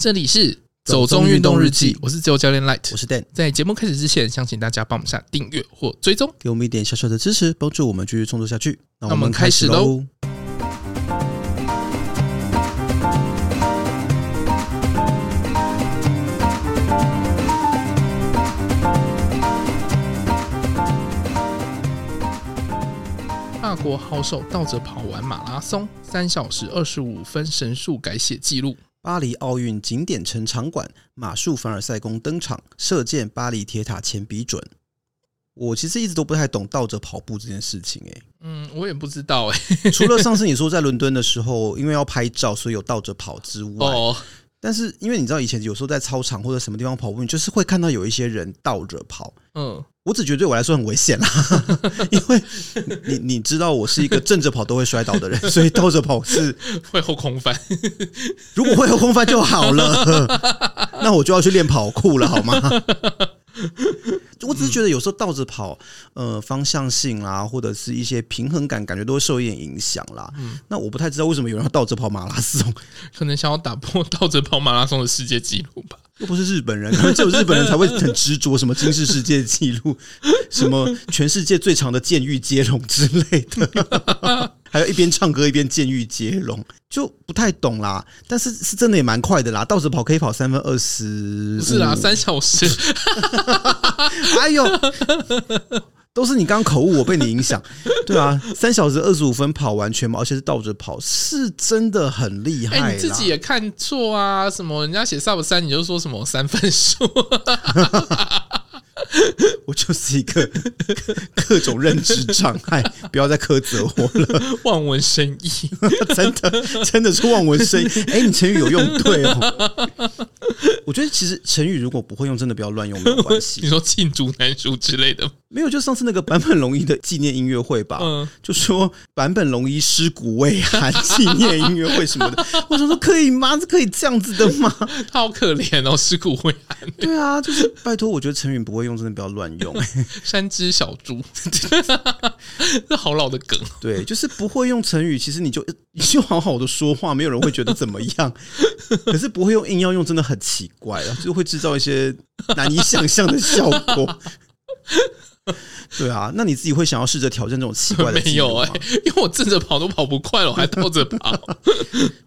这里是走中运动日记，我是自由教练 Light，我是 Dan。在节目开始之前，想请大家帮我们下订阅或追踪，给我们一点小小的支持，帮助我们继续创作下去。那我们开始喽！法国好手倒着跑完马拉松，三小时二十五分，神速改写记录。巴黎奥运景点城场馆，马术凡尔赛宫登场，射箭巴黎铁塔前比准。我其实一直都不太懂倒着跑步这件事情，哎，嗯，我也不知道，哎，除了上次你说在伦敦的时候，因为要拍照，所以有倒着跑之外，哦，但是因为你知道以前有时候在操场或者什么地方跑步，你就是会看到有一些人倒着跑，嗯。我只觉得对我来说很危险啦，因为你你知道我是一个正着跑都会摔倒的人，所以倒着跑是 会后空翻。如果会后空翻就好了，那我就要去练跑酷了，好吗？我只是觉得有时候倒着跑，呃，方向性啦，或者是一些平衡感，感觉都会受一点影响啦。那我不太知道为什么有人要倒着跑马拉松，可能想要打破倒着跑马拉松的世界纪录吧。又不是日本人，可能只有日本人才会很执着什么金氏世界纪录，什么全世界最长的监狱接龙之类的，还有一边唱歌一边监狱接龙，就不太懂啦。但是是真的也蛮快的啦，倒着跑可以跑三分二十，是啊，三小时。哎呦！都是你刚刚口误，我被你影响。对啊，三小时二十五分跑完全马，而且是倒着跑，是真的很厉害。哎，你自己也看错啊？什么人家写 sub 三，你就说什么三分数？我就是一个 各种认知障碍，不要再苛责我了。望文生义，真的真的是望文生义。哎，你成语有用对哦。我觉得其实成语如果不会用，真的不要乱用，没有关系。你说罄竹难书之类的，没有，就上次那个坂本龙一的纪念音乐会吧，嗯，就说坂本龙一尸骨未寒纪念音乐会什么的。我想说可以吗？这可以这样子的吗？他 好可怜哦，尸骨未寒。对啊，就是拜托，我觉得成语不会用。真的不要乱用，三只小猪，这好老的梗。对，就是不会用成语，其实你就你就好好的说话，没有人会觉得怎么样。可是不会用，硬要用，真的很奇怪啊，就会制造一些难以想象的效果。对啊，那你自己会想要试着挑战这种奇怪的？没有哎、欸，因为我正着跑都跑不快了，我还倒着跑。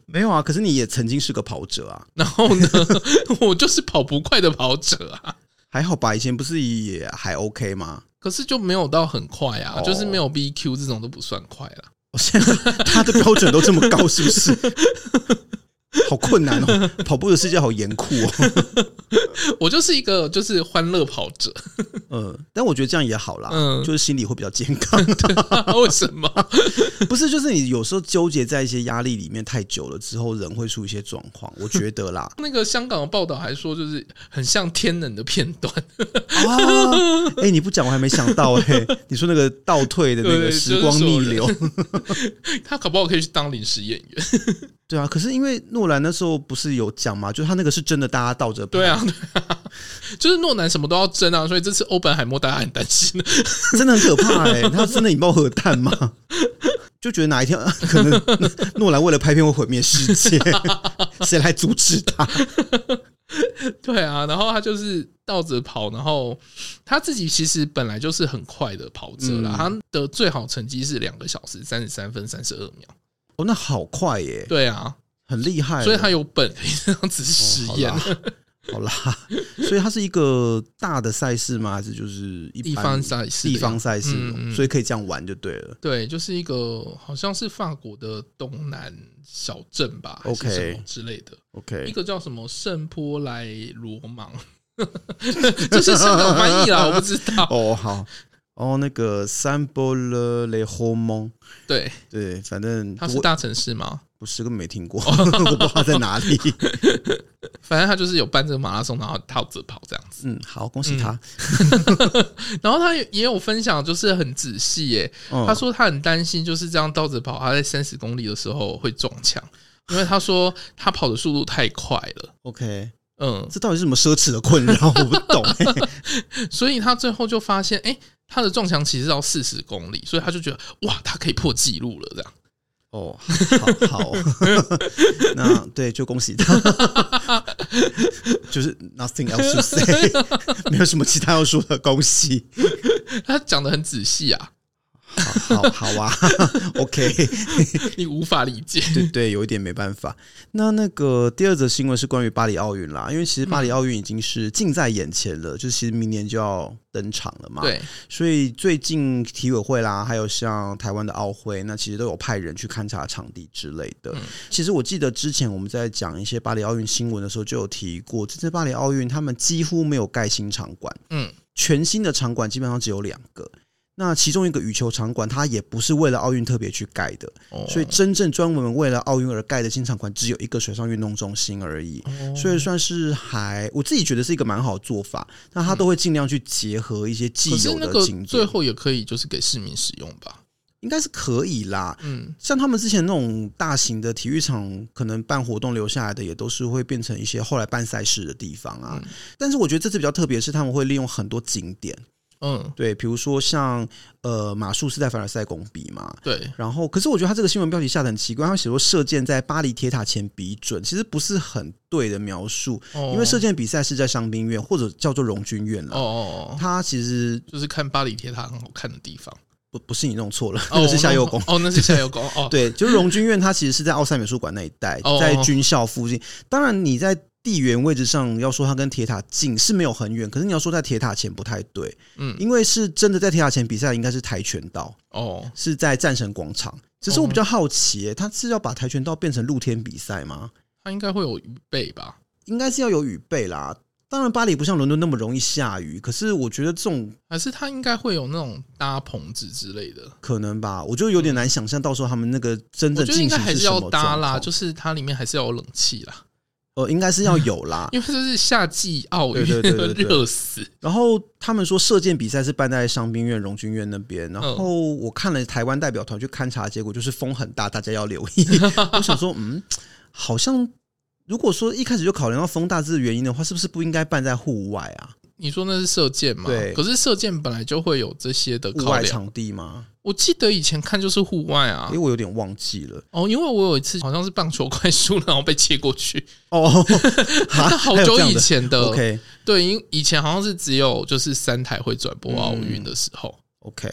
没有啊，可是你也曾经是个跑者啊。然后呢，我就是跑不快的跑者啊。还好吧，以前不是也还 OK 吗？可是就没有到很快啊，就是没有 BQ 这种都不算快了。我现在他的标准都这么高，是不是？好困难哦，跑步的世界好严酷哦。我就是一个就是欢乐跑者，嗯，但我觉得这样也好啦，嗯，就是心理会比较健康。为什么？不是，就是你有时候纠结在一些压力里面太久了之后，人会出一些状况。我觉得啦，那个香港的报道还说，就是很像天冷的片段啊。哎，你不讲我还没想到哎。你说那个倒退的那个时光逆流，他搞不好可以去当临时演员。对啊，可是因为诺兰那时候不是有讲嘛，就他那个是真的，大家倒着跑。对啊，对啊，就是诺兰什么都要真啊，所以这次欧本海默大家很担心，真的很可怕哎、欸，他真的引爆核弹吗？就觉得哪一天可能诺兰为了拍片会毁灭世界，谁来阻止他？对啊，然后他就是倒着跑，然后他自己其实本来就是很快的跑者啦，嗯、他的最好成绩是两个小时三十三分三十二秒。哦，那好快耶！对啊，很厉害，所以他有本可以这样子实验。哦好啦，所以它是一个大的赛事吗？还是就是一地方赛事？地方赛事，所以可以这样玩就对了。对，就是一个好像是法国的东南小镇吧，OK 之类的。OK，一个叫什么圣波莱罗芒，这是香港翻译啦，我不知道。哦，好。哦，那个三波勒雷霍蒙，对对，反正它是大城市吗？不是，根本没听过，我不知道在哪里。反正他就是有办这个马拉松，然后倒着跑这样子。嗯，好，恭喜他。嗯、然后他也有分享，就是很仔细耶。他说他很担心，就是这样倒着跑，他在三十公里的时候会撞墙，因为他说他跑的速度太快了。OK，嗯，这到底是什么奢侈的困扰？我不懂。所以他最后就发现，哎、欸。他的撞墙其实要四十公里，所以他就觉得哇，他可以破纪录了这样。哦，好，好，那对，就恭喜他，就是 nothing else to say，没有什么其他要说的，恭喜。他讲的很仔细啊。好好好啊，OK，你无法理解，对对，有一点没办法。那那个第二则新闻是关于巴黎奥运啦，因为其实巴黎奥运已经是近在眼前了，嗯、就是其实明年就要登场了嘛。对，所以最近体委会啦，还有像台湾的奥会，那其实都有派人去勘察场地之类的。嗯、其实我记得之前我们在讲一些巴黎奥运新闻的时候，就有提过，这次巴黎奥运他们几乎没有盖新场馆，嗯，全新的场馆基本上只有两个。那其中一个羽球场馆，它也不是为了奥运特别去盖的，所以真正专门为了奥运而盖的新场馆只有一个水上运动中心而已，所以算是还我自己觉得是一个蛮好的做法。那他都会尽量去结合一些既有的景点，最后也可以就是给市民使用吧，应该是可以啦。嗯，像他们之前那种大型的体育场，可能办活动留下来的也都是会变成一些后来办赛事的地方啊。但是我觉得这次比较特别的是，他们会利用很多景点。嗯，对，比如说像呃马术是在凡尔赛宫比嘛，对，然后可是我觉得他这个新闻标题下得很奇怪，他写说射箭在巴黎铁塔前比准，其实不是很对的描述，哦、因为射箭比赛是在伤兵院或者叫做荣军院了。哦哦，他其实就是看巴黎铁塔很好看的地方，不不是你弄错了，那个是夏佑宫。哦，那是夏佑宫哦，对，就是荣军院，它其实是在奥赛美术馆那一带，在军校附近，当然你在。地缘位置上要说它跟铁塔近是没有很远，可是你要说在铁塔前不太对，嗯，因为是真的在铁塔前比赛，应该是跆拳道哦，是在战神广场。只是我比较好奇，他是要把跆拳道变成露天比赛吗？他应该会有雨备吧？应该是要有雨备啦。当然，巴黎不像伦敦那么容易下雨，可是我觉得这种还是他应该会有那种搭棚子之类的，可能吧？我就有点难想象，到时候他们那个真正进行还是要搭啦，就是它里面还是要有冷气啦。呃，应该是要有啦，因为这是夏季奥运，热死。然后他们说射箭比赛是办在伤兵院、荣军院那边。然后我看了台湾代表团去勘察，结果就是风很大，大家要留意。我想说，嗯，好像如果说一开始就考量到风大这个原因的话，是不是不应该办在户外啊？你说那是射箭吗？对，可是射箭本来就会有这些的户外场地吗？我记得以前看就是户外啊，因为我有点忘记了。哦，因为我有一次好像是棒球快输了，然后被切过去。哦，那好久以前的，OK，对，因以前好像是只有就是三台会转播奥运的时候，OK。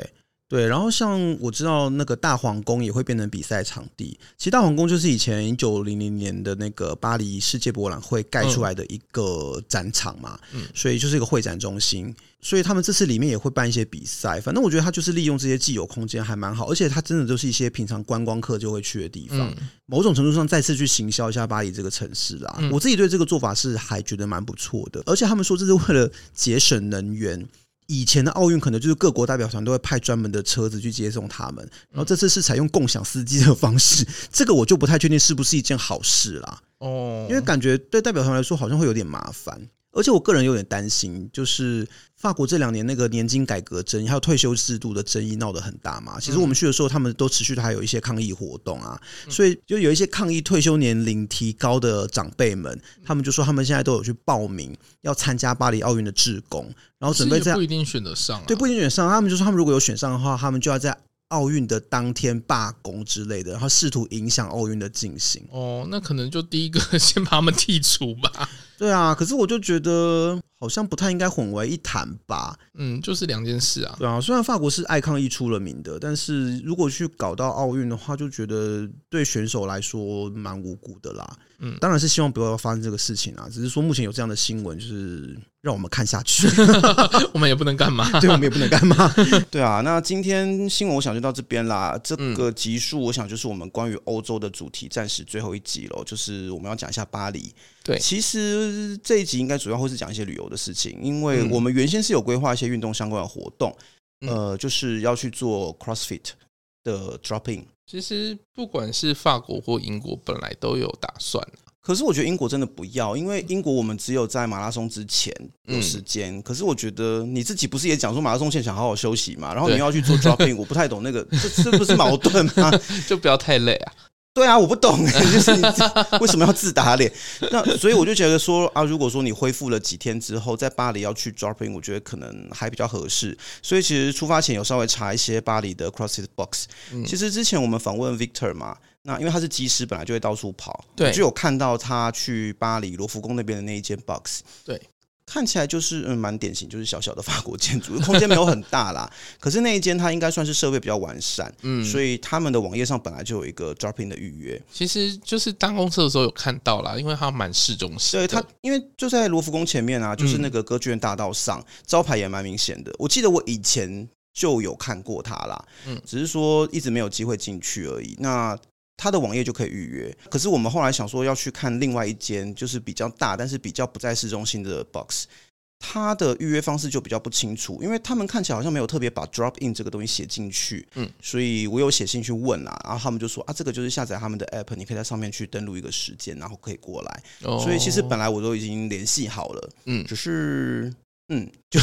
对，然后像我知道那个大皇宫也会变成比赛场地。其实大皇宫就是以前一九零零年的那个巴黎世界博览会盖出来的一个展场嘛，嗯，所以就是一个会展中心。所以他们这次里面也会办一些比赛。反正我觉得他就是利用这些既有空间还蛮好，而且它真的都是一些平常观光客就会去的地方。某种程度上再次去行销一下巴黎这个城市啦。我自己对这个做法是还觉得蛮不错的。而且他们说这是为了节省能源。以前的奥运可能就是各国代表团都会派专门的车子去接送他们，然后这次是采用共享司机的方式，这个我就不太确定是不是一件好事啦。哦，因为感觉对代表团来说好像会有点麻烦。而且我个人有点担心，就是法国这两年那个年金改革争议还有退休制度的争议闹得很大嘛。其实我们去的时候，他们都持续的还有一些抗议活动啊，所以就有一些抗议退休年龄提高的长辈们，他们就说他们现在都有去报名要参加巴黎奥运的志工，然后准备在不一定选得上，对，不一定选上。他们就说他们如果有选上的话，他们就要在。奥运的当天罢工之类的，然后试图影响奥运的进行。哦，那可能就第一个 先把他们剔除吧。对啊，可是我就觉得好像不太应该混为一谈吧。嗯，就是两件事啊。对啊，虽然法国是爱抗议出了名的，但是如果去搞到奥运的话，就觉得对选手来说蛮无辜的啦。嗯，当然是希望不要发生这个事情啊。只是说目前有这样的新闻，就是。让我们看下去，我们也不能干嘛，对，我们也不能干嘛，对啊。那今天新闻我想就到这边啦。这个集数我想就是我们关于欧洲的主题，暂时最后一集了，就是我们要讲一下巴黎。对，其实这一集应该主要会是讲一些旅游的事情，因为我们原先是有规划一些运动相关的活动，呃，就是要去做 CrossFit 的 dropping。其实不管是法国或英国，本来都有打算。可是我觉得英国真的不要，因为英国我们只有在马拉松之前有时间。嗯、可是我觉得你自己不是也讲说马拉松前想好好休息嘛？然后你要去做 dropping，我不太懂那个，这这不是矛盾吗？就不要太累啊。对啊，我不懂，就是你为什么要自打脸？那所以我就觉得说啊，如果说你恢复了几天之后，在巴黎要去 dropping，我觉得可能还比较合适。所以其实出发前有稍微查一些巴黎的 CrossFit Box。其实之前我们访问 Victor 嘛。那因为他是机师，本来就会到处跑，对，就有看到他去巴黎罗浮宫那边的那一间 box，对。看起来就是嗯蛮典型，就是小小的法国建筑，空间没有很大啦。可是那一间它应该算是设备比较完善，嗯，所以他们的网页上本来就有一个 drop in 的预约。其实就是搭公车的时候有看到啦，因为它蛮市中心。对，它因为就在罗浮宫前面啊，就是那个歌剧院大道上，嗯、招牌也蛮明显的。我记得我以前就有看过它啦，嗯，只是说一直没有机会进去而已。那他的网页就可以预约，可是我们后来想说要去看另外一间，就是比较大，但是比较不在市中心的 box，他的预约方式就比较不清楚，因为他们看起来好像没有特别把 drop in 这个东西写进去，嗯，所以我有写信去问啊，然后他们就说啊，这个就是下载他们的 app，你可以在上面去登录一个时间，然后可以过来，哦，所以其实本来我都已经联系好了，嗯，只是嗯，就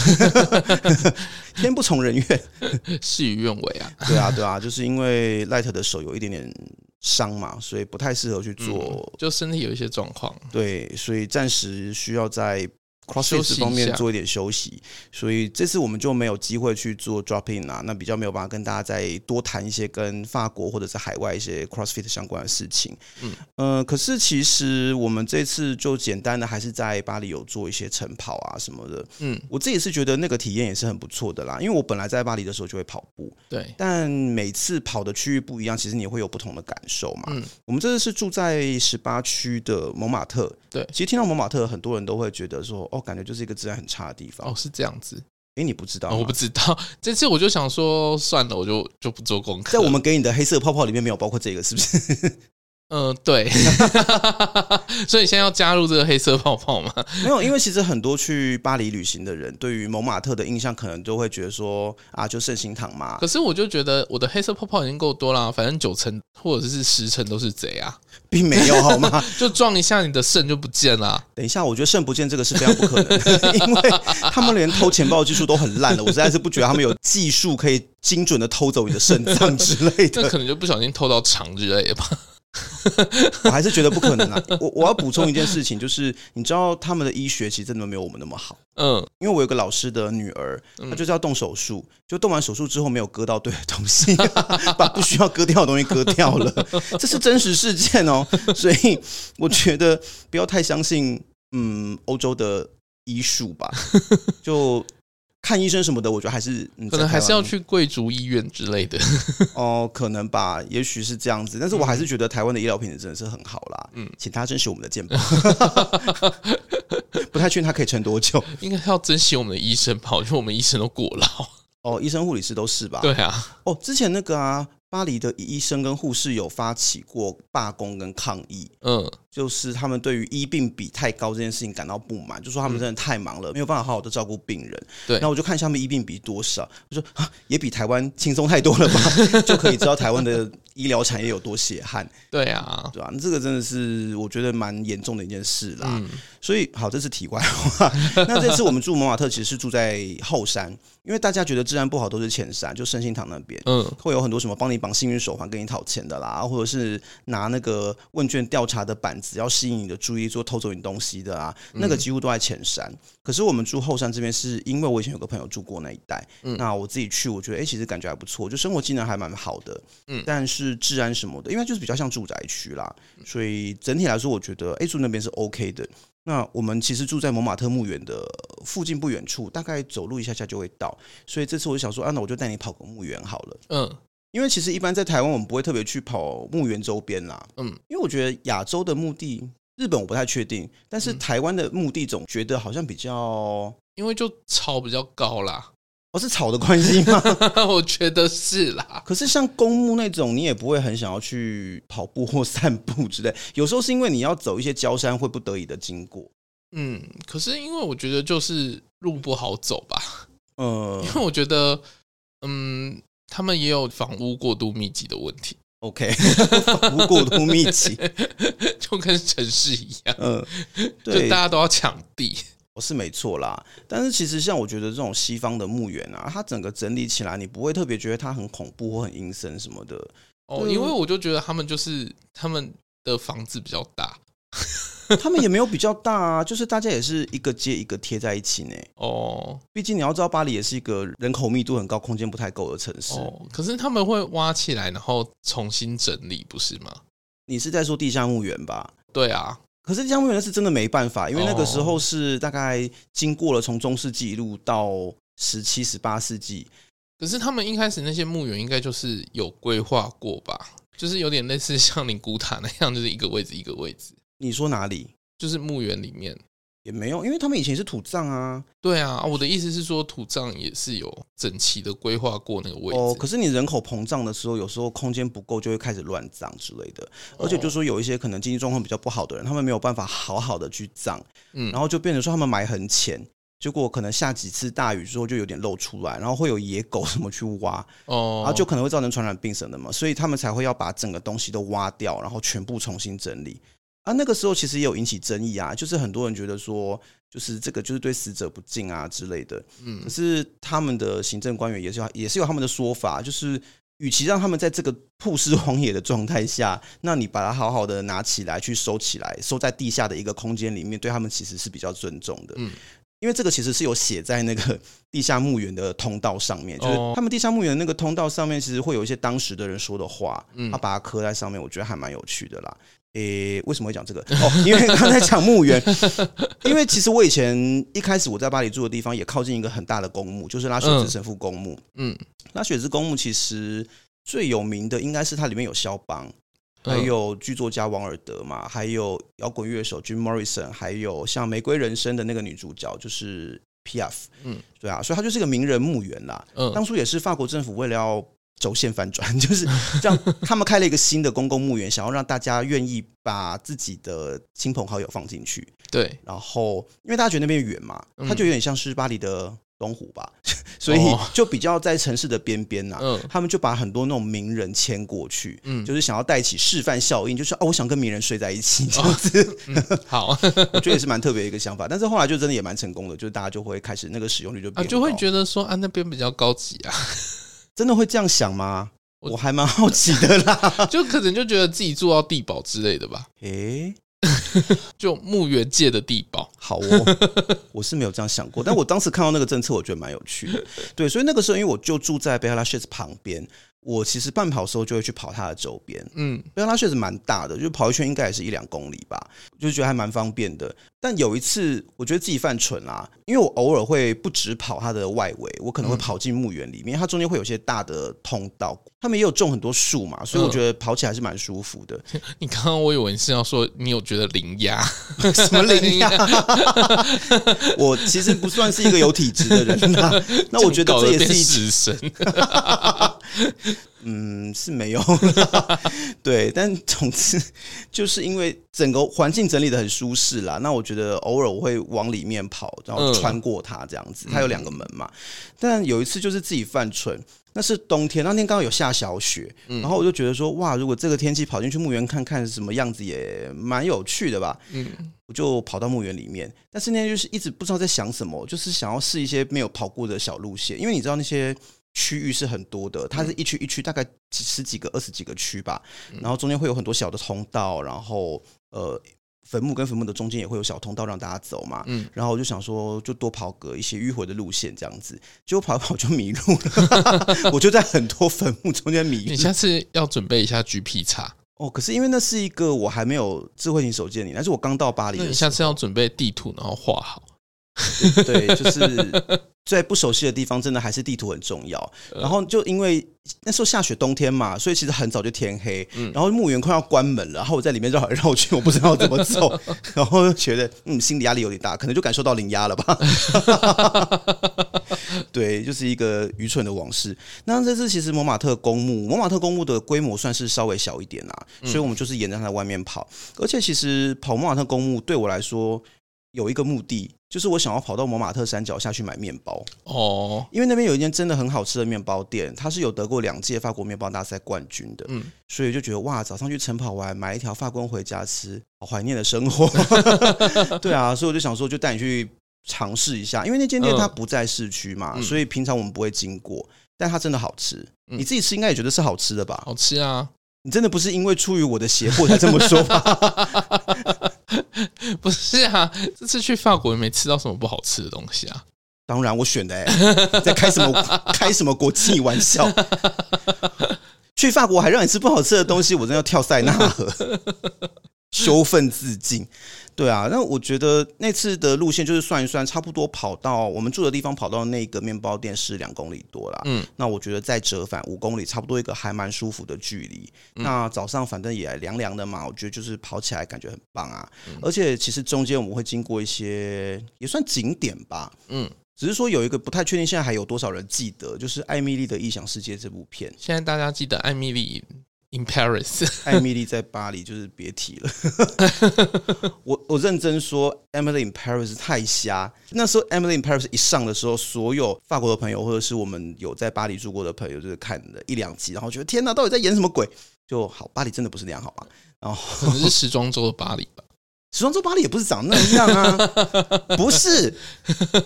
天不从人愿，事与愿违啊，对啊，对啊，就是因为 Light 的手有一点点。伤嘛，所以不太适合去做，就身体有一些状况，对，所以暂时需要在。CrossFit 方面做一点休息，所以这次我们就没有机会去做 drop in 啊，那比较没有办法跟大家再多谈一些跟法国或者是海外一些 CrossFit 相关的事情。嗯，呃，可是其实我们这次就简单的还是在巴黎有做一些晨跑啊什么的。嗯，我自己是觉得那个体验也是很不错的啦，因为我本来在巴黎的时候就会跑步，对，但每次跑的区域不一样，其实你会有不同的感受嘛。嗯，我们这次是住在十八区的蒙马特，对，其实听到蒙马特，很多人都会觉得说。感觉就是一个治安很差的地方哦，是这样子。哎，你不知道？我不知道。这次我就想说，算了，我就就不做功课。在我们给你的黑色泡泡里面没有包括这个，是不是？嗯、呃，对，所以现在要加入这个黑色泡泡吗？没有，因为其实很多去巴黎旅行的人，对于蒙马特的印象，可能都会觉得说啊，就圣心堂嘛。可是我就觉得我的黑色泡泡已经够多啦，反正九成或者是十成都是贼啊，并没有好吗？就撞一下你的肾就不见了。等一下，我觉得肾不见这个是非常不可能的，因为他们连偷钱包的技术都很烂了，我实在是不觉得他们有技术可以精准的偷走你的肾脏之类的。那可能就不小心偷到肠之类的吧。我还是觉得不可能啊！我我要补充一件事情，就是你知道他们的医学其实真的没有我们那么好。嗯，因为我有个老师的女儿，她就是要动手术，就动完手术之后没有割到对的东西，把不需要割掉的东西割掉了，这是真实事件哦。所以我觉得不要太相信，嗯，欧洲的医术吧，就。看医生什么的，我觉得还是可能还是要去贵族医院之类的。哦，可能吧，也许是这样子，但是我还是觉得台湾的医疗品质真的是很好啦。嗯，请大家珍惜我们的健保，不太确定他可以撑多久，应该要珍惜我们的医生吧，因为我们医生都过劳。哦，医生护理师都是吧？对啊，哦，之前那个啊。巴黎的医生跟护士有发起过罢工跟抗议，嗯，就是他们对于医病比太高这件事情感到不满，就说他们真的太忙了，没有办法好好的照顾病人。对，那我就看下面医病比多少，就说啊，也比台湾轻松太多了吧，就可以知道台湾的医疗产业有多血汗。对啊，对啊？那这个真的是我觉得蛮严重的一件事啦。嗯，所以好，这是题外话。那这次我们住蒙马特，其实是住在后山，因为大家觉得治安不好都是前山，就圣心堂那边，嗯，会有很多什么帮你绑幸运手环跟你讨钱的啦，或者是拿那个问卷调查的板子要吸引你的注意，做偷走你东西的啊，那个几乎都在前山。可是我们住后山这边，是因为我以前有个朋友住过那一带，那我自己去，我觉得哎、欸，其实感觉还不错，就生活机能还蛮好的，嗯，但是治安什么的，因为就是比较像住宅区啦，所以整体来说，我觉得哎、欸，住那边是 OK 的。那我们其实住在蒙马特墓园的附近不远处，大概走路一下下就会到，所以这次我就想说，啊，那我就带你跑个墓园好了，嗯。因为其实一般在台湾，我们不会特别去跑墓园周边啦。嗯，因为我觉得亚洲的墓地，日本我不太确定，但是台湾的墓地总觉得好像比较，因为就草比较高啦。哦，是草的关系吗？我觉得是啦。可是像公墓那种，你也不会很想要去跑步或散步之类。有时候是因为你要走一些郊山，会不得已的经过。嗯，可是因为我觉得就是路不好走吧。呃，因为我觉得，嗯。他们也有房屋过度密集的问题。OK，房屋过度密集，就跟城市一样。嗯，对，就大家都要抢地，我是没错啦。但是其实像我觉得这种西方的墓园啊，它整个整理起来，你不会特别觉得它很恐怖或很阴森什么的。哦，因为我就觉得他们就是他们的房子比较大。他们也没有比较大啊，就是大家也是一个接一个贴在一起呢。哦，毕竟你要知道，巴黎也是一个人口密度很高、空间不太够的城市。哦，可是他们会挖起来，然后重新整理，不是吗？你是在说地下墓园吧？对啊，可是地下墓园是真的没办法，因为那个时候是大概经过了从中世纪一路到十七、十八世纪。可是他们一开始那些墓园应该就是有规划过吧？就是有点类似像灵骨塔那样，就是一个位置一个位置。你说哪里？就是墓园里面。也没有，因为他们以前是土葬啊。对啊，我的意思是说，土葬也是有整齐的规划过那个位置。哦，可是你人口膨胀的时候，有时候空间不够，就会开始乱葬之类的。而且就说有一些可能经济状况比较不好的人，他们没有办法好好的去葬，嗯，然后就变成说他们埋很浅，结果可能下几次大雨之后就有点露出来，然后会有野狗什么去挖，哦，然后就可能会造成传染病什么的嘛，所以他们才会要把整个东西都挖掉，然后全部重新整理。啊，那个时候其实也有引起争议啊，就是很多人觉得说，就是这个就是对死者不敬啊之类的。嗯，可是他们的行政官员也是有也是有他们的说法，就是与其让他们在这个曝尸荒野的状态下，那你把它好好的拿起来去收起来，收在地下的一个空间里面，对他们其实是比较尊重的。嗯，因为这个其实是有写在那个 地下墓园的通道上面，就是他们地下墓园那个通道上面，其实会有一些当时的人说的话，嗯，他把它刻在上面，我觉得还蛮有趣的啦。诶、欸，为什么会讲这个？哦，因为刚才讲墓园，因为其实我以前一开始我在巴黎住的地方也靠近一个很大的公墓，就是拉雪兹神父公墓。嗯，拉雪兹公墓其实最有名的应该是它里面有肖邦，还有剧作家王尔德嘛，还有摇滚乐手 Jim Morrison，还有像《玫瑰人生》的那个女主角就是 Piaf。嗯，对啊，所以它就是一个名人墓园啦。嗯，当初也是法国政府为了要。轴线反转，就是这样。他们开了一个新的公共墓园，想要让大家愿意把自己的亲朋好友放进去。对，然后因为大家觉得那边远嘛，它就有点像是巴黎的东湖吧，所以就比较在城市的边边呐。嗯他们就把很多那种名人迁过去，嗯，就是想要带起示范效应，就是哦，我想跟名人睡在一起这样子。好，我觉得也是蛮特别的一个想法。但是后来就真的也蛮成功的，就是大家就会开始那个使用率就变高，就会觉得说啊，那边比较高级啊。真的会这样想吗？我还蛮好奇的啦，就可能就觉得自己住到地堡之类的吧。诶、欸，就墓园界的地堡，好哦。我是没有这样想过，但我当时看到那个政策，我觉得蛮有趣的。对，所以那个时候，因为我就住在贝拉谢兹旁边。我其实半跑的时候就会去跑它的周边，嗯，因为它确实蛮大的，就跑一圈应该也是一两公里吧，就觉得还蛮方便的。但有一次，我觉得自己犯蠢啦，因为我偶尔会不止跑它的外围，我可能会跑进墓园里面，它中间会有些大的通道，他们也有种很多树嘛，所以我觉得跑起来是蛮舒服的。你刚刚我以为你是要说你有觉得灵压？什么灵压？我其实不算是一个有体质的人呐，那我觉得这也是一死神。嗯，是没有，对，但总之就是因为整个环境整理的很舒适啦。那我觉得偶尔我会往里面跑，然后穿过它这样子。它有两个门嘛，但有一次就是自己犯蠢，那是冬天，那天刚好有下小雪，然后我就觉得说，哇，如果这个天气跑进去墓园看看什么样子也蛮有趣的吧。嗯，我就跑到墓园里面，但是那天就是一直不知道在想什么，就是想要试一些没有跑过的小路线，因为你知道那些。区域是很多的，它是一区一区，大概几十几个、二十几个区吧。然后中间会有很多小的通道，然后呃，坟墓跟坟墓的中间也会有小通道让大家走嘛。嗯，然后我就想说，就多跑个一些迂回的路线这样子，结果跑一跑就迷路了。我就在很多坟墓中间迷路。你下次要准备一下 GPX 哦。可是因为那是一个我还没有智慧型手机的你，但是我刚到巴黎，你下次要准备地图，然后画好。对，就是。在不熟悉的地方，真的还是地图很重要。然后就因为那时候下雪，冬天嘛，所以其实很早就天黑。然后墓园快要关门了，然后我在里面绕来绕去，我不知道怎么走。然后就觉得嗯，心理压力有点大，可能就感受到零压了吧。对，就是一个愚蠢的往事。那这次其实蒙马特公墓，蒙马特公墓的规模算是稍微小一点啊，所以我们就是沿着它的外面跑。而且其实跑蒙马特公墓对我来说有一个目的。就是我想要跑到摩马特山脚下去买面包哦，因为那边有一间真的很好吃的面包店，它是有得过两届法国面包大赛冠军的，嗯，所以就觉得哇，早上去晨跑完买一条法棍回家吃，好怀念的生活。对啊，所以我就想说，就带你去尝试一下，因为那间店它不在市区嘛，所以平常我们不会经过，但它真的好吃。你自己吃应该也觉得是好吃的吧？好吃啊！你真的不是因为出于我的胁迫才这么说吧？不是啊，这次去法国也没吃到什么不好吃的东西啊。当然我选的、在开什么开什么国际玩笑？去法国还让你吃不好吃的东西，我真要跳塞纳河，羞愤自尽。对啊，那我觉得那次的路线就是算一算，差不多跑到我们住的地方，跑到那个面包店是两公里多啦。嗯，那我觉得再折返五公里，差不多一个还蛮舒服的距离。嗯、那早上反正也凉凉的嘛，我觉得就是跑起来感觉很棒啊。嗯、而且其实中间我们会经过一些也算景点吧。嗯，只是说有一个不太确定，现在还有多少人记得，就是《艾米丽的异想世界》这部片。现在大家记得艾蜜莉。In Paris，艾米丽在巴黎就是别提了。我我认真说，Emily in Paris 太瞎。那时候 Emily in Paris 一上的时候，所有法国的朋友或者是我们有在巴黎住过的朋友，就是看了一两集，然后觉得天哪，到底在演什么鬼？就好，巴黎真的不是那样，好吗？然后可能是时装周的巴黎吧。时装周巴黎也不是长那样啊，不是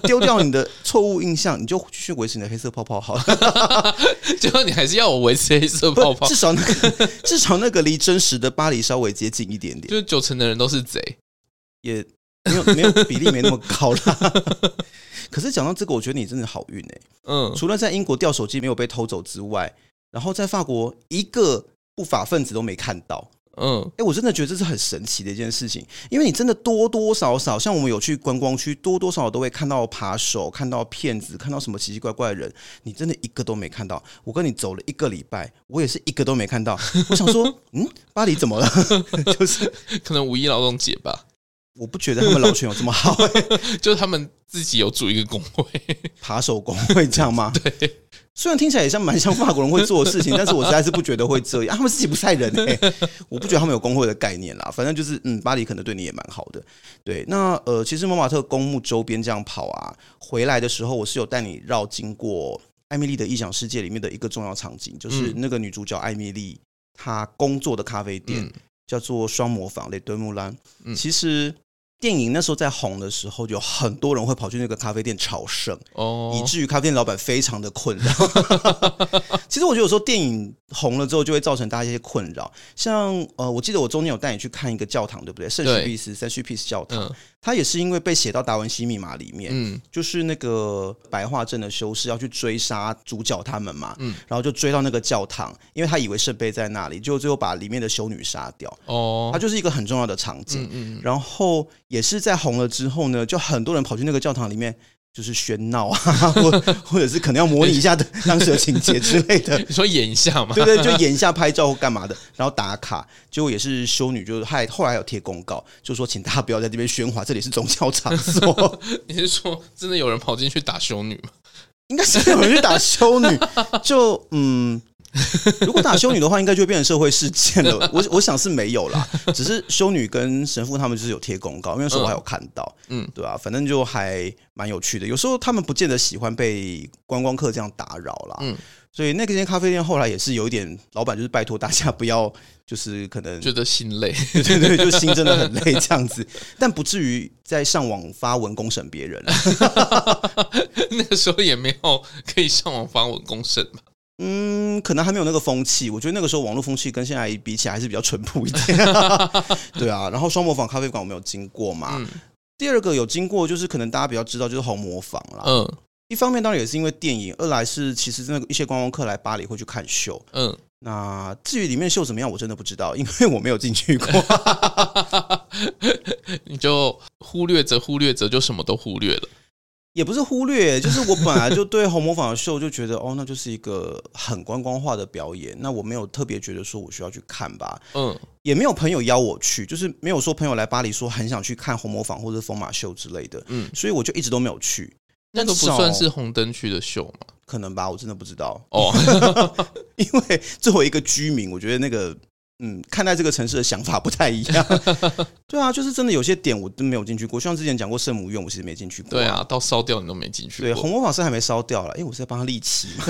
丢掉你的错误印象，你就继续维持你的黑色泡泡好了。最后你还是要我维持黑色泡泡，至少那个 至少那个离真实的巴黎稍微接近一点点。就是九成的人都是贼，也没有没有比例没那么高啦。可是讲到这个，我觉得你真的好运哎。嗯，除了在英国掉手机没有被偷走之外，然后在法国一个不法分子都没看到。嗯，哎，我真的觉得这是很神奇的一件事情，因为你真的多多少少，像我们有去观光区，多多少少都会看到扒手，看到骗子，看到什么奇奇怪怪的人，你真的一个都没看到。我跟你走了一个礼拜，我也是一个都没看到。我想说，嗯，巴黎怎么了？就是 可能五一劳动节吧。我不觉得他们老权有这么好，就是他们自己有组一个工会，扒手工会这样吗？对。虽然听起来也像蛮像法国人会做的事情，但是我实在是不觉得会这样。他们自己不是人哎，我不觉得他们有工会的概念啦。反正就是，嗯，巴黎可能对你也蛮好的。对，那呃，其实蒙马特公墓周边这样跑啊，回来的时候我是有带你绕经过艾米丽的异想世界里面的一个重要场景，就是那个女主角艾米丽她工作的咖啡店叫做双磨坊 Les Deux Moulins。其实。电影那时候在红的时候，有很多人会跑去那个咖啡店朝圣，哦，以至于咖啡店老板非常的困扰。其实我觉得有时候电影红了之后，就会造成大家一些困扰。像呃，我记得我中间有带你去看一个教堂，对不对？圣许必斯圣许必斯教堂。他也是因为被写到达文西密码里面，嗯，就是那个白化症的修士要去追杀主角他们嘛，嗯，然后就追到那个教堂，因为他以为圣杯在那里，就最后把里面的修女杀掉。哦，他就是一个很重要的场景。嗯，然后也是在红了之后呢，就很多人跑去那个教堂里面。就是喧闹啊，或或者是可能要模拟一下的 当时的情节之类的。你说演一下嘛？对对，就演一下拍照或干嘛的，然后打卡。结果也是修女，就是还后来有贴公告，就说请大家不要在这边喧哗，这里是宗教场所。你是说真的有人跑进去打修女吗？应该是有人去打修女，就嗯。如果打修女的话，应该就会变成社会事件了。我我想是没有啦，只是修女跟神父他们就是有贴公告，因为那时候我还有看到，嗯，对吧、啊？反正就还蛮有趣的。有时候他们不见得喜欢被观光客这样打扰啦，嗯，所以那个间咖啡店后来也是有一点，老板就是拜托大家不要，就是可能觉得心累，对对对，就心真的很累 这样子，但不至于在上网发文公审别人。那个时候也没有可以上网发文公审嘛。嗯，可能还没有那个风气。我觉得那个时候网络风气跟现在比起来还是比较淳朴一点。对啊，然后双模仿咖啡馆我没有经过嘛。嗯、第二个有经过，就是可能大家比较知道，就是红模仿啦。嗯，一方面当然也是因为电影，二来是其实那个一些观光客来巴黎会去看秀。嗯，那至于里面秀怎么样，我真的不知道，因为我没有进去过。你就忽略着忽略着，就什么都忽略了。也不是忽略，就是我本来就对红磨坊的秀就觉得哦，那就是一个很观光化的表演。那我没有特别觉得说我需要去看吧，嗯，也没有朋友邀我去，就是没有说朋友来巴黎说很想去看红磨坊或者疯马秀之类的，嗯，所以我就一直都没有去。那个不算是红灯区的秀吗？可能吧，我真的不知道哦。因为作为一个居民，我觉得那个。嗯，看待这个城市的想法不太一样。对啊，就是真的有些点我都没有进去过，像之前讲过圣母院，我其实没进去过。对啊，到烧掉你都没进去过。对，红磨坊是还没烧掉了，因为我是在帮他立旗嘛。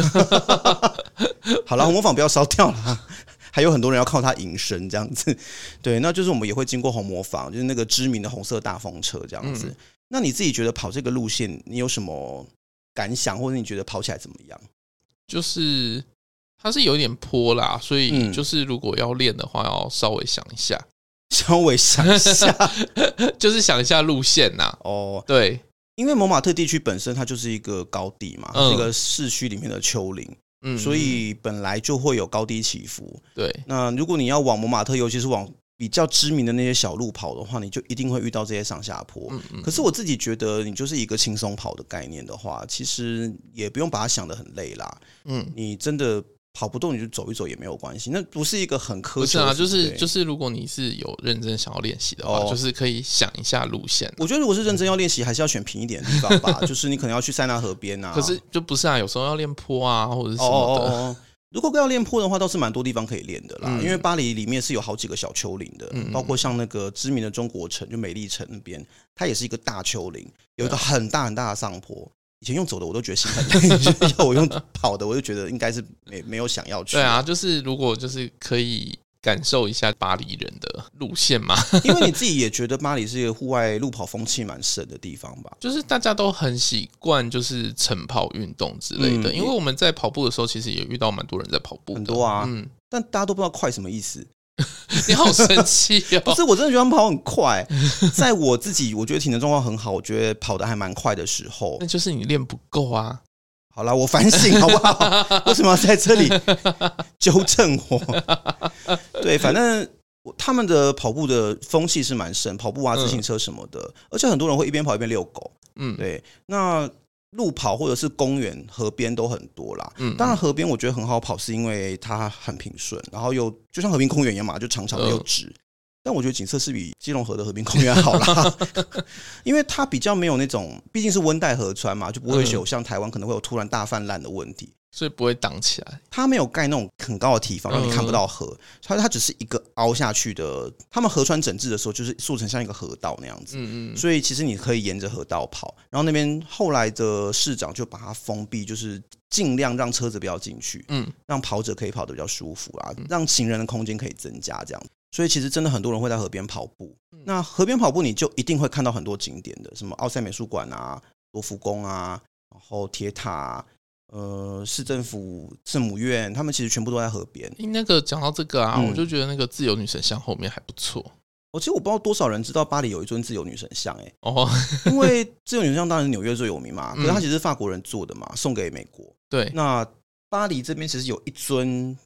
好了，红磨坊不要烧掉了，还有很多人要靠它营生这样子。对，那就是我们也会经过红磨坊，就是那个知名的红色大风车这样子。嗯、那你自己觉得跑这个路线，你有什么感想，或者你觉得跑起来怎么样？就是。它是有点坡啦，所以就是如果要练的话，要稍微想一下，稍微想一下，就是想一下路线呐。哦，对，因为蒙马特地区本身它就是一个高地嘛，是一个市区里面的丘陵，嗯，所以本来就会有高低起伏。对，那如果你要往摩马特，尤其是往比较知名的那些小路跑的话，你就一定会遇到这些上下坡。嗯嗯。可是我自己觉得，你就是一个轻松跑的概念的话，其实也不用把它想得很累啦。嗯，你真的。跑不动你就走一走也没有关系，那不是一个很苛刻。是啊，就是就是，如果你是有认真想要练习的话，就是可以想一下路线。我觉得如果是认真要练习，还是要选平一点的地方吧。就是你可能要去塞纳河边啊。可是就不是啊，有时候要练坡啊，或者是什么的。哦哦哦，如果要练坡的话，倒是蛮多地方可以练的啦。因为巴黎里面是有好几个小丘陵的，包括像那个知名的中国城，就美丽城那边，它也是一个大丘陵，有一个很大很大的上坡。以前用走的我都觉得心很累，要我用跑的，我就觉得应该是没没有想要去。对啊，就是如果就是可以感受一下巴黎人的路线嘛，因为你自己也觉得巴黎是一个户外路跑风气蛮盛的地方吧？就是大家都很习惯就是晨跑运动之类的，因为我们在跑步的时候，其实也遇到蛮多人在跑步，很多啊，嗯，但大家都不知道快什么意思。你好生气哦！不是，我真的觉得他们跑很快。在我自己我觉得体能状况很好，我觉得跑得还蛮快的时候，那就是你练不够啊。好了，我反省好不好？为什么要在这里纠正我？对，反正他们的跑步的风气是蛮盛，跑步啊、自行车什么的，而且很多人会一边跑一边遛狗。嗯，对，那。路跑或者是公园、河边都很多啦。嗯，当然河边我觉得很好跑，是因为它很平顺，然后又就像和平公园一样嘛，就长长的又直。但我觉得景色是比基隆河的和平公园好啦，因为它比较没有那种，毕竟是温带河川嘛，就不会有像台湾可能会有突然大泛滥的问题。所以不会挡起来，它没有盖那种很高的堤防，让你看不到河。它它只是一个凹下去的。他们河川整治的时候，就是塑成像一个河道那样子。嗯嗯。所以其实你可以沿着河道跑。然后那边后来的市长就把它封闭，就是尽量让车子不要进去。嗯。让跑者可以跑得比较舒服啊，让行人的空间可以增加这样。所以其实真的很多人会在河边跑步。那河边跑步你就一定会看到很多景点的，什么奥赛美术馆啊、罗浮宫啊，然后铁塔啊。呃，市政府圣母院，他们其实全部都在河边。那个讲到这个啊，嗯、我就觉得那个自由女神像后面还不错。我其实我不知道多少人知道巴黎有一尊自由女神像，哎，哦，因为自由女神像当然是纽约最有名嘛，可是它其实是法国人做的嘛，送给美国。对，那巴黎这边其实有一尊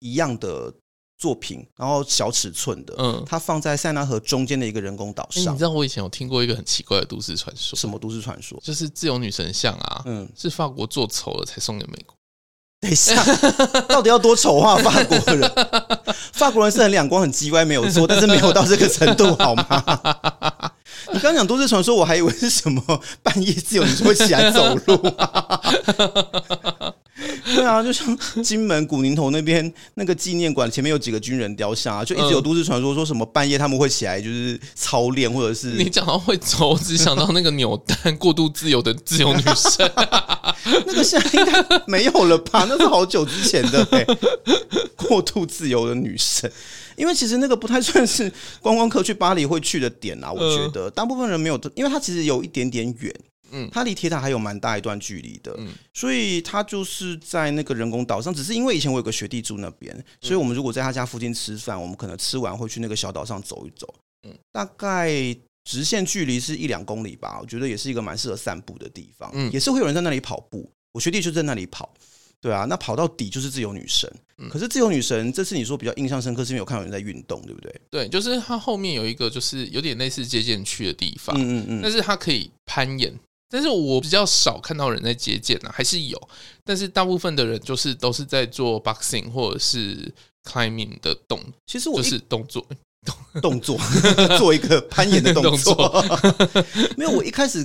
一样的。作品，然后小尺寸的，嗯，它放在塞纳河中间的一个人工岛上。欸，你知道我以前有听过一个很奇怪的都市传说？什么都市传说？就是自由女神像啊，嗯，是法国做丑了才送给美国。等一下，到底要多丑化法国人？法国人是很两光、很机歪，没有错，但是没有到这个程度，好吗？你刚刚讲都市传说，我还以为是什么半夜自由女神会起来走路。对啊，就像金门古宁头那边那个纪念馆前面有几个军人雕像啊，就一直有都市传说说什么半夜他们会起来就是操练，或者是你讲到会走，我只想到那个扭蛋过度自由的自由女神，那个现在应该没有了吧？那是好久之前的 哎，过度自由的女神，因为其实那个不太算是观光客去巴黎会去的点啊，我觉得大部分人没有，因为它其实有一点点远。嗯，它离铁塔还有蛮大一段距离的，嗯，所以它就是在那个人工岛上。只是因为以前我有个学弟住那边，所以我们如果在他家附近吃饭，我们可能吃完会去那个小岛上走一走。嗯，大概直线距离是一两公里吧，我觉得也是一个蛮适合散步的地方。嗯，也是会有人在那里跑步，我学弟就在那里跑。对啊，那跑到底就是自由女神。嗯可是自由女神这次你说比较印象深刻，是因为有看到有人在运动，对不对？对，就是它后面有一个就是有点类似接见区的地方，嗯嗯嗯，但是它可以攀岩。但是我比较少看到人在接见啊，还是有，但是大部分的人就是都是在做 boxing 或者是 climbing 的动，其实我就是动作。动作 做一个攀岩的动作，没有，我一开始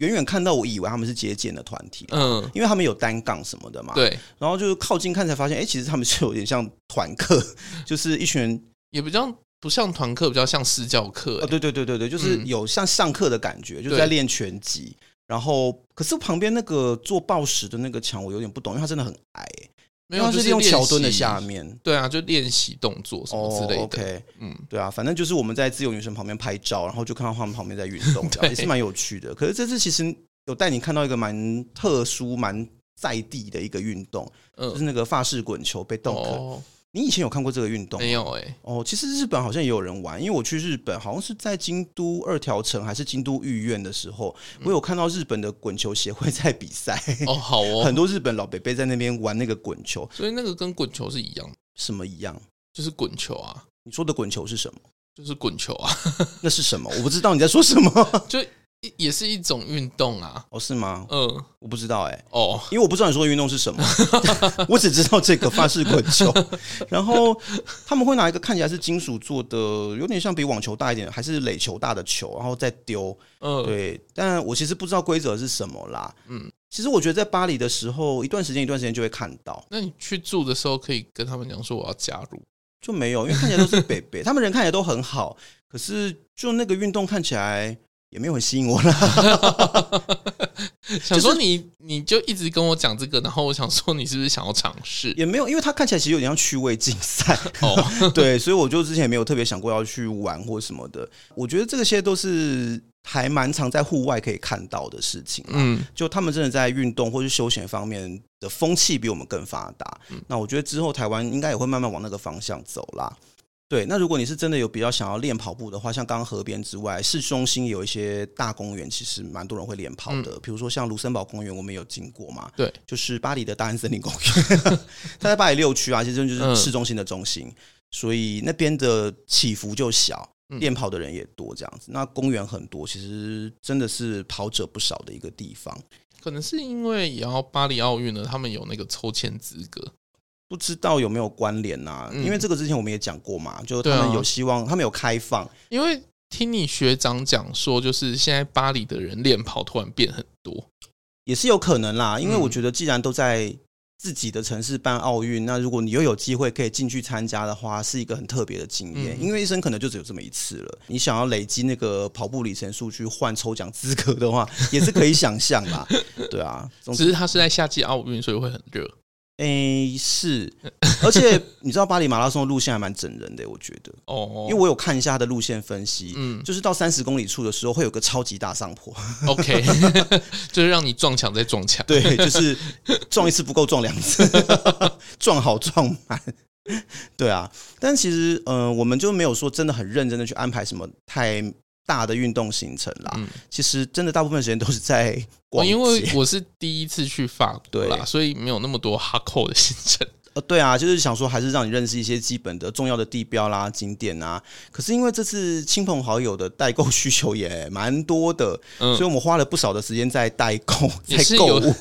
远远看到，我以为他们是节俭的团体，嗯，因为他们有单杠什么的嘛，对，然后就是靠近看才发现，哎，其实他们是有点像团课，就是一群人也比较不像团课，比较像私教课，啊，对对对对对，就是有像上课的感觉，就是在练拳击。然后，可是旁边那个做抱石的那个墙，我有点不懂，因为它真的很矮，没有，就是用桥墩的下面。对啊，就练习动作什么之类的。Oh, OK，嗯，对啊，反正就是我们在自由女神旁边拍照，然后就看到他们旁边在运动，也是蛮有趣的。可是这次其实有带你看到一个蛮特殊、蛮在地的一个运动，嗯，就是那个法式滚球被冻你以前有看过这个运动？没有哎、欸。哦，其实日本好像也有人玩，因为我去日本，好像是在京都二条城还是京都御苑的时候，嗯、我有看到日本的滚球协会在比赛。哦，好哦，很多日本老伯伯在那边玩那个滚球，所以那个跟滚球是一样。什么一样？就是滚球啊。你说的滚球是什么？就是滚球啊。那是什么？我不知道你在说什么。就。也是一种运动啊，哦，是吗？嗯，我不知道哎、欸，哦，因为我不知道你说的运动是什么，我只知道这个法式滚球，然后他们会拿一个看起来是金属做的，有点像比网球大一点，还是垒球大的球，然后再丢，嗯，对，但我其实不知道规则是什么啦，嗯，其实我觉得在巴黎的时候，一段时间一段时间就会看到，那你去住的时候可以跟他们讲说我要加入，就没有，因为看起来都是北北，他们人看起来都很好，可是就那个运动看起来。也没有很吸引我啦，想说你你就一直跟我讲这个，然后我想说你是不是想要尝试？也没有，因为它看起来其实有点像趣味竞赛哦，对，所以我就之前也没有特别想过要去玩或什么的。我觉得这些都是还蛮常在户外可以看到的事情，嗯，就他们真的在运动或是休闲方面的风气比我们更发达。那我觉得之后台湾应该也会慢慢往那个方向走啦。对，那如果你是真的有比较想要练跑步的话，像刚刚河边之外，市中心有一些大公园，其实蛮多人会练跑的。嗯、比如说像卢森堡公园，我们有经过嘛？对，就是巴黎的大安森林公园，它在巴黎六区啊，其实就是市中心的中心，嗯、所以那边的起伏就小，练跑的人也多，这样子。那公园很多，其实真的是跑者不少的一个地方。可能是因为也要巴黎奥运呢，他们有那个抽签资格。不知道有没有关联呐？因为这个之前我们也讲过嘛，就他们有希望，他们有开放。因为听你学长讲说，就是现在巴黎的人练跑突然变很多，也是有可能啦。因为我觉得既然都在自己的城市办奥运，那如果你又有机会可以进去参加的话，是一个很特别的经验。因为一生可能就只有这么一次了。你想要累积那个跑步里程数去换抽奖资格的话，也是可以想象啦。对啊，只是它是在夏季奥运，所以会很热。诶、欸，是，而且你知道巴黎马拉松的路线还蛮整人的，我觉得哦，因为我有看一下它的路线分析，嗯，就是到三十公里处的时候会有个超级大上坡，OK，就是让你撞墙再撞墙，对，就是撞一次不够，撞两次，撞好撞满，对啊，但其实，嗯、呃，我们就没有说真的很认真的去安排什么太大的运动行程啦，嗯、其实真的大部分时间都是在逛街。因为我是第一次去法国啦，所以没有那么多 hardcore 的行程。呃，对啊，就是想说还是让你认识一些基本的重要的地标啦、景点啊。可是因为这次亲朋好友的代购需求也蛮多的，嗯、所以我们花了不少的时间在代购、在购物，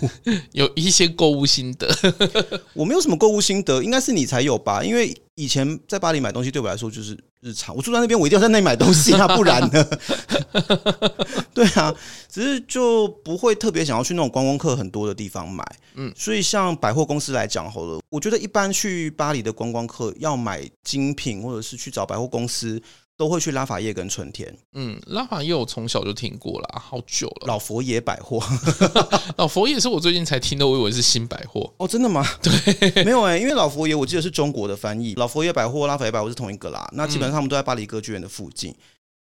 有，有一些购物心得。我没有什么购物心得，应该是你才有吧？因为以前在巴黎买东西对我来说就是。日常，我住在那边，我一定要在那里买东西啊，不然呢？对啊，只是就不会特别想要去那种观光客很多的地方买。嗯，所以像百货公司来讲好了，我觉得一般去巴黎的观光客要买精品，或者是去找百货公司。都会去拉法叶跟春天。嗯，拉法叶我从小就听过了，好久了。老佛爷百货，老佛爷是我最近才听的，我以为是新百货。哦，真的吗？对，没有哎、欸，因为老佛爷我记得是中国的翻译，老佛爷百货、拉法叶百货是同一个啦。那基本上他们都在巴黎歌剧院的附近。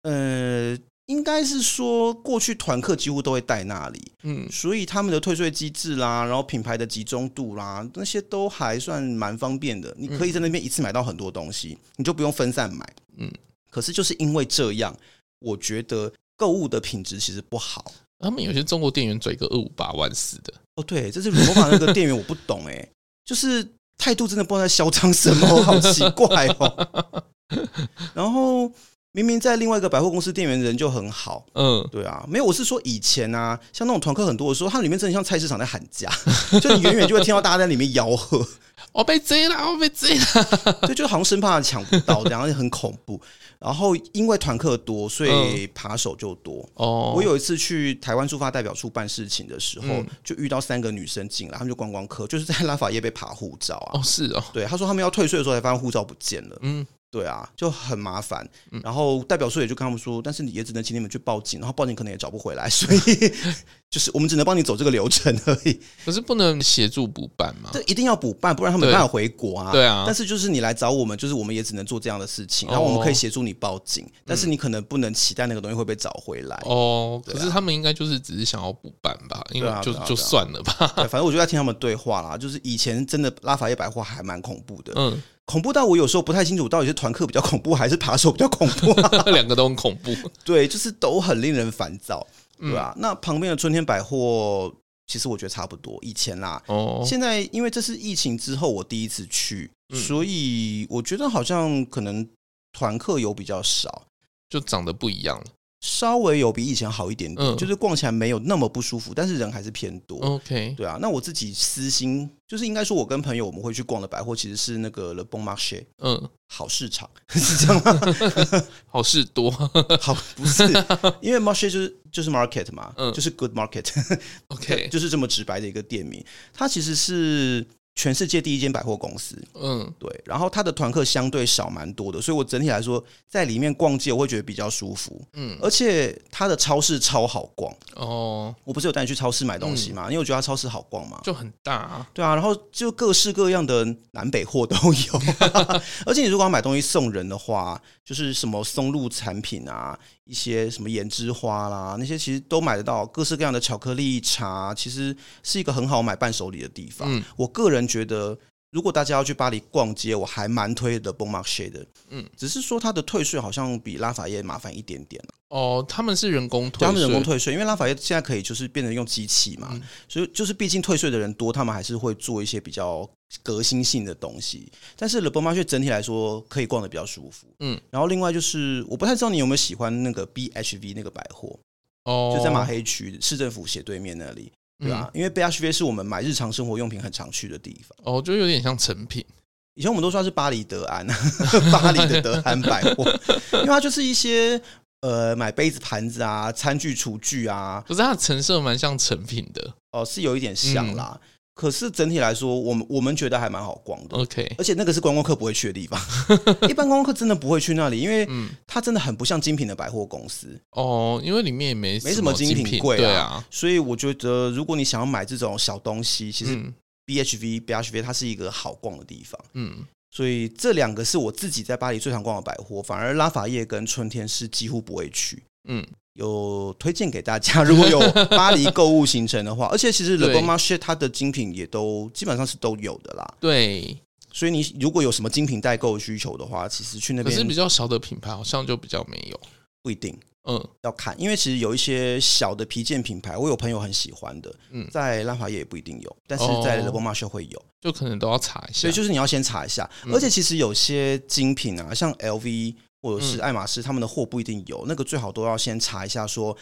嗯、呃，应该是说过去团客几乎都会带那里。嗯，所以他们的退税机制啦，然后品牌的集中度啦，那些都还算蛮方便的。你可以在那边一次买到很多东西，你就不用分散买。嗯。可是就是因为这样，我觉得购物的品质其实不好。他们有些中国店员嘴个二五八万四的哦，对，这是罗马那个店员，我不懂哎，就是态度真的不知道在嚣张什么，好奇怪哦。然后明明在另外一个百货公司，店员人就很好，嗯，对啊，没有，我是说以前啊，像那种团客很多的时候，它里面真的像菜市场在喊价，就你远远就会听到大家在里面吆喝，我被追了，我被追了，对，就好像生怕抢不到，这样很恐怖。然后因为团客多，所以扒手就多。哦，我有一次去台湾驻法代表处办事情的时候，就遇到三个女生进来，他们就观光客，就是在拉法叶被扒护照啊。哦，是哦。对，他说他们要退税的时候才发现护照不见了。嗯。对啊，就很麻烦。然后代表处也就跟他们说，但是也只能请你们去报警，然后报警可能也找不回来，所以 就是我们只能帮你走这个流程而已。可是不能协助补办吗？这一定要补办，不然他们没办法回国啊。对啊。但是就是你来找我们，就是我们也只能做这样的事情，然后我们可以协助你报警，但是你可能不能期待那个东西会被找回来。哦。可是他们应该就是只是想要补办吧？因为就就算了吧。反正我就在听他们对话啦，就是以前真的拉法叶百货还蛮恐怖的。嗯。恐怖到我有时候不太清楚，到底是团客比较恐怖，还是扒手比较恐怖，啊？两个都很恐怖。对，就是都很令人烦躁，对吧，啊？嗯、那旁边的春天百货，其实我觉得差不多。以前啦，哦，现在因为这是疫情之后我第一次去，嗯、所以我觉得好像可能团客有比较少，就长得不一样了。稍微有比以前好一点点，嗯、就是逛起来没有那么不舒服，但是人还是偏多。OK，对啊，那我自己私心就是应该说，我跟朋友我们会去逛的百货其实是那个 Le Bon Marché，嗯，好市场 是这样吗？好事多，好不是，因为 Marché 就是就是 market 嘛，嗯，就是 good market，OK，就是这么直白的一个店名，它其实是。全世界第一间百货公司，嗯，对，然后它的团客相对少蛮多的，所以我整体来说在里面逛街我会觉得比较舒服，嗯，而且它的超市超好逛。哦。我不是有带你去超市买东西吗？因为我觉得它超市好逛嘛，就很大啊，对啊，然后就各式各样的南北货都有，而且你如果要买东西送人的话，就是什么松露产品啊。一些什么胭脂花啦，那些其实都买得到，各式各样的巧克力茶，其实是一个很好买伴手礼的地方。嗯，我个人觉得，如果大家要去巴黎逛街，我还蛮推的 Bon Marché 的。嗯，只是说它的退税好像比拉法叶麻烦一点点。哦，他们是人工退税，他们人工退税，因为拉法叶现在可以就是变成用机器嘛，嗯，所以就是毕竟退税的人多，他们还是会做一些比较。革新性的东西，但是 Le Bon Marché 整体来说可以逛的比较舒服。嗯，然后另外就是我不太知道你有没有喜欢那个 BHV 那个百货哦，就在马黑区市政府斜对面那里，对吧？嗯、因为 BHV 是我们买日常生活用品很常去的地方。哦，就有点像成品。以前我们都说是巴黎德安，巴黎的德安百货，因为它就是一些呃买杯子、盘子啊、餐具、厨具啊。可是它的成色蛮像成品的哦，是有一点像啦。嗯可是整体来说，我们我们觉得还蛮好逛的。OK，而且那个是观光客不会去的地方，一般观光客真的不会去那里，因为它真的很不像精品的百货公司。哦，因为里面也没没什么精品柜啊。对啊，所以我觉得如果你想要买这种小东西，其实 BHV、BHV 它是一个好逛的地方。嗯，所以这两个是我自己在巴黎最常逛的百货，反而拉法叶跟春天是几乎不会去。嗯。有推荐给大家，如果有巴黎购物行程的话，而且其实 Le Bon Marché 它的精品也都基本上是都有的啦。对，所以你如果有什么精品代购需求的话，其实去那边。可是比较小的品牌好像就比较没有，不一定。嗯，要看，因为其实有一些小的皮件品牌，我有朋友很喜欢的，嗯，在拉法叶也不一定有，但是在 Le Bon Marché 会有，就可能都要查一下。所以就是你要先查一下，而且其实有些精品啊，像 LV。或者是爱马仕，他们的货不一定有，那个最好都要先查一下，说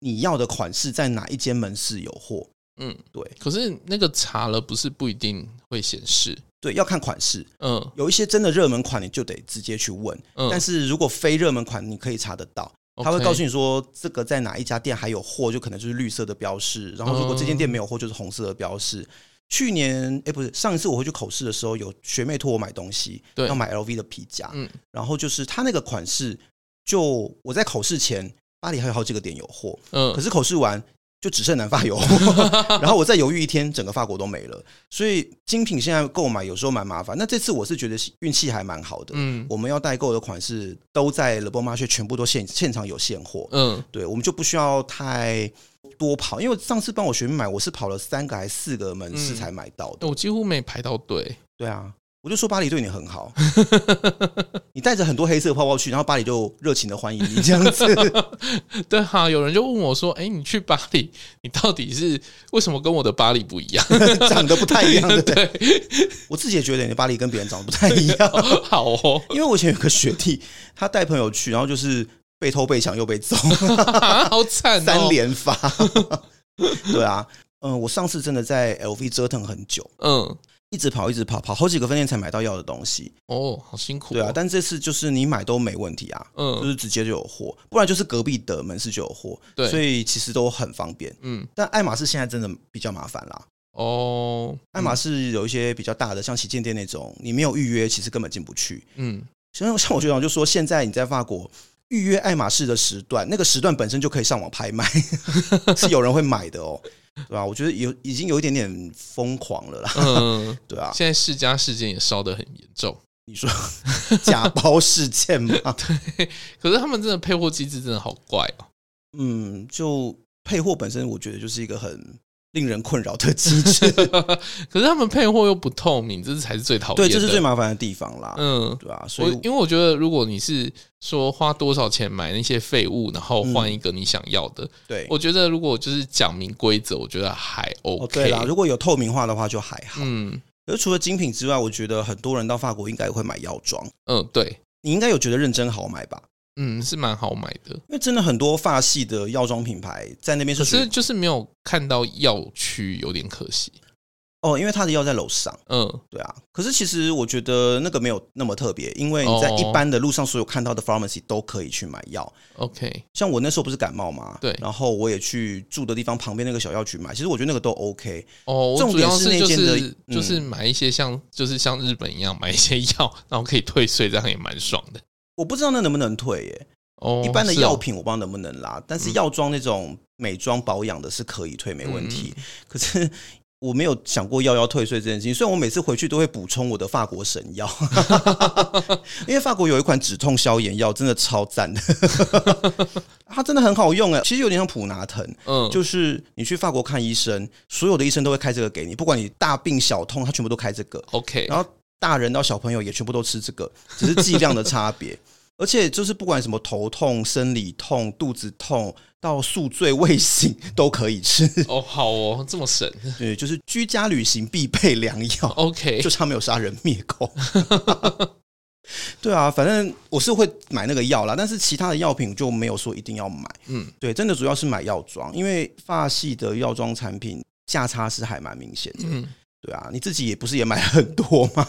你要的款式在哪一间门市有货。嗯，对。可是那个查了不是不一定会显示，对，要看款式。嗯，有一些真的热门款，你就得直接去问。嗯，但是如果非热门款，你可以查得到，他会告诉你说这个在哪一家店还有货，就可能就是绿色的标示。然后如果这间店没有货，就是红色的标示。去年哎，不是上一次我回去口试的时候，有学妹托我买东西，要买 LV 的皮夹，嗯，然后就是他那个款式，就我在口试前，巴黎还有好几个点有货，嗯，可是口试完就只剩南法有货，然后我再犹豫一天，整个法国都没了，所以精品现在购买有时候蛮麻烦。那这次我是觉得运气还蛮好的，嗯，我们要代购的款式都在 Le Bon Marché 全部都现现场有现货，嗯，对，我们就不需要太。多跑，因为上次帮我学妹买，我是跑了三个还是四个门市才买到的。我几乎没排到队。对啊，我就说巴黎对你很好，你带着很多黑色泡泡去，然后巴黎就热情的欢迎你这样子。对哈，有人就问我说：“哎，你去巴黎，你到底是为什么跟我的巴黎不一样？长得不太一样，对不对？”我自己也觉得你的巴黎跟别人长得不太一样。好哦，因为我以前有个学弟，他带朋友去，然后就是。被偷被抢又被揍，好惨，三连发。对啊，嗯，我上次真的在 LV 折腾很久，嗯，一直跑，一直跑，跑好几个分店才买到要的东西。哦，好辛苦。对啊，但这次就是你买都没问题啊，嗯，就是直接就有货，不然就是隔壁的门市就有货，对，所以其实都很方便。嗯，但爱马仕现在真的比较麻烦啦。哦，爱马仕有一些比较大的，像旗舰店那种，你没有预约，其实根本进不去。嗯，像像我学长就说，现在你在法国。预约爱马仕的时段，那个时段本身就可以上网拍卖，是有人会买的哦，对吧？我觉得有已经有一点点疯狂了啦，嗯，对啊。现在世家事件也烧得很严重，你说 假包事件吗？对，可是他们真的配货机制真的好怪哦。嗯，就配货本身，我觉得就是一个很令人困扰的机制。可是他们配货又不透明，这是才是最讨厌。对，这是最麻烦的地方啦。嗯，对啊，所以因为我觉得，如果你是说花多少钱买那些废物，然后换一个你想要的，对，我觉得如果就是讲明规则，我觉得还 OK。哦，对啦，如果有透明化的话就还好。嗯，而除了精品之外，我觉得很多人到法国应该会买药妆。嗯，对，你应该有觉得认真好买吧？嗯，是蛮好买的，因为真的很多发系的药妆品牌在那边，可是就是没有看到药区，有点可惜。哦，因为他的药在楼上，嗯，对啊。可是其实我觉得那个没有那么特别，因为你在一般的路上所有看到的 pharmacy 都可以去买药。OK，像我那时候不是感冒嘛，对，然后我也去住的地方旁边那个小药局买，其实我觉得那个都 OK。哦，重点是就是就是买一些像就是像日本一样买一些药，然后可以退税，这样也蛮爽的。我不知道那能不能退耶？哦，一般的药品我不知道能不能拉，但是药妆那种美妆保养的是可以退，没问题。可是我没有想过要要退税这件事情，虽然我每次回去都会补充我的法国神药，因为法国有一款止痛消炎药，真的超赞的，它真的很好用哎，其实有点像普拿疼，嗯，就是你去法国看医生，所有的医生都会开这个给你，不管你大病小痛，他全部都开这个，OK，然后大人到小朋友也全部都吃这个，只是剂量的差别。而且就是不管什么头痛、生理痛、肚子痛，到宿醉 未醒都可以吃。哦，好哦，这么神。对，就是居家旅行必备良药。OK，就差没有杀人灭口。对啊，反正我是会买那个药啦，但是其他的药品就没有说一定要买。嗯，对，真的主要是买药妆，因为发系的药妆产品价差是还蛮明显的。嗯，对啊，你自己也不是也买很多吗？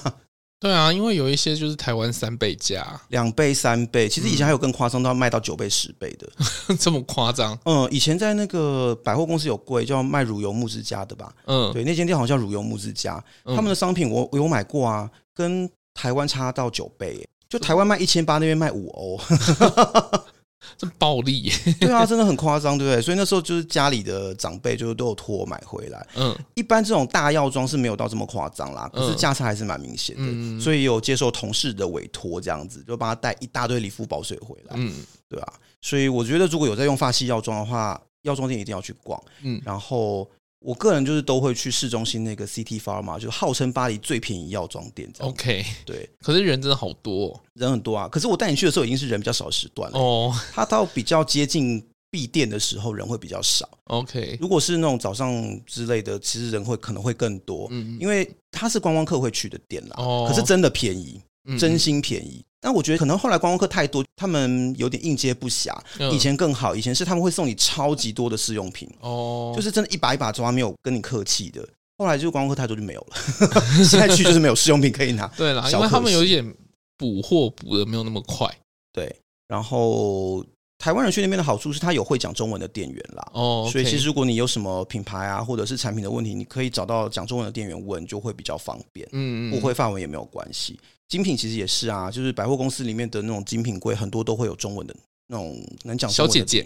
对啊，因为有一些就是台湾三倍价，两倍、三倍，其实以前还有更夸张，都要卖到九倍、十倍的，嗯、这么夸张？嗯，以前在那个百货公司有柜叫卖乳油木之家的吧？嗯，对，那间店好像乳油木之家，他们的商品我我有买过啊，跟台湾差到九倍，就台湾卖一千八，那边卖五欧。这暴力，对啊，真的很夸张，对不对？所以那时候就是家里的长辈就是都有托我买回来。嗯，一般这种大药妆是没有到这么夸张啦，可是价差还是蛮明显的。嗯，所以有接受同事的委托，这样子就帮他带一大堆理肤保水回来。嗯，对啊，所以我觉得如果有在用发系药妆的话，药妆店一定要去逛。嗯，然后。我个人就是都会去市中心那个 CT Pharma，就号称巴黎最便宜药妆店。OK，对。可是人真的好多哦，人很多啊。可是我带你去的时候已经是人比较少的时段了。哦，它到比较接近闭店的时候人会比较少。OK，如果是那种早上之类的，其实人会可能会更多。嗯，因为它是观光客会去的店啦。哦，可是真的便宜，真心便宜。但我觉得可能后来观光客太多，他们有点应接不暇。以前更好，以前是他们会送你超级多的试用品，哦，就是真的一把一把抓，没有跟你客气的。后来就观光客太多就没有了，现在去就是没有试用品可以拿。对啦，因为他们有一点补货补的没有那么快。对，然后台湾人去那边的好处是他有会讲中文的店员啦。哦，所以其实如果你有什么品牌啊或者是产品的问题，你可以找到讲中文的店员问，就会比较方便。嗯嗯，不会法文也没有关系。精品其实也是啊，就是百货公司里面的那种精品柜，很多都会有中文的那种能讲小姐姐、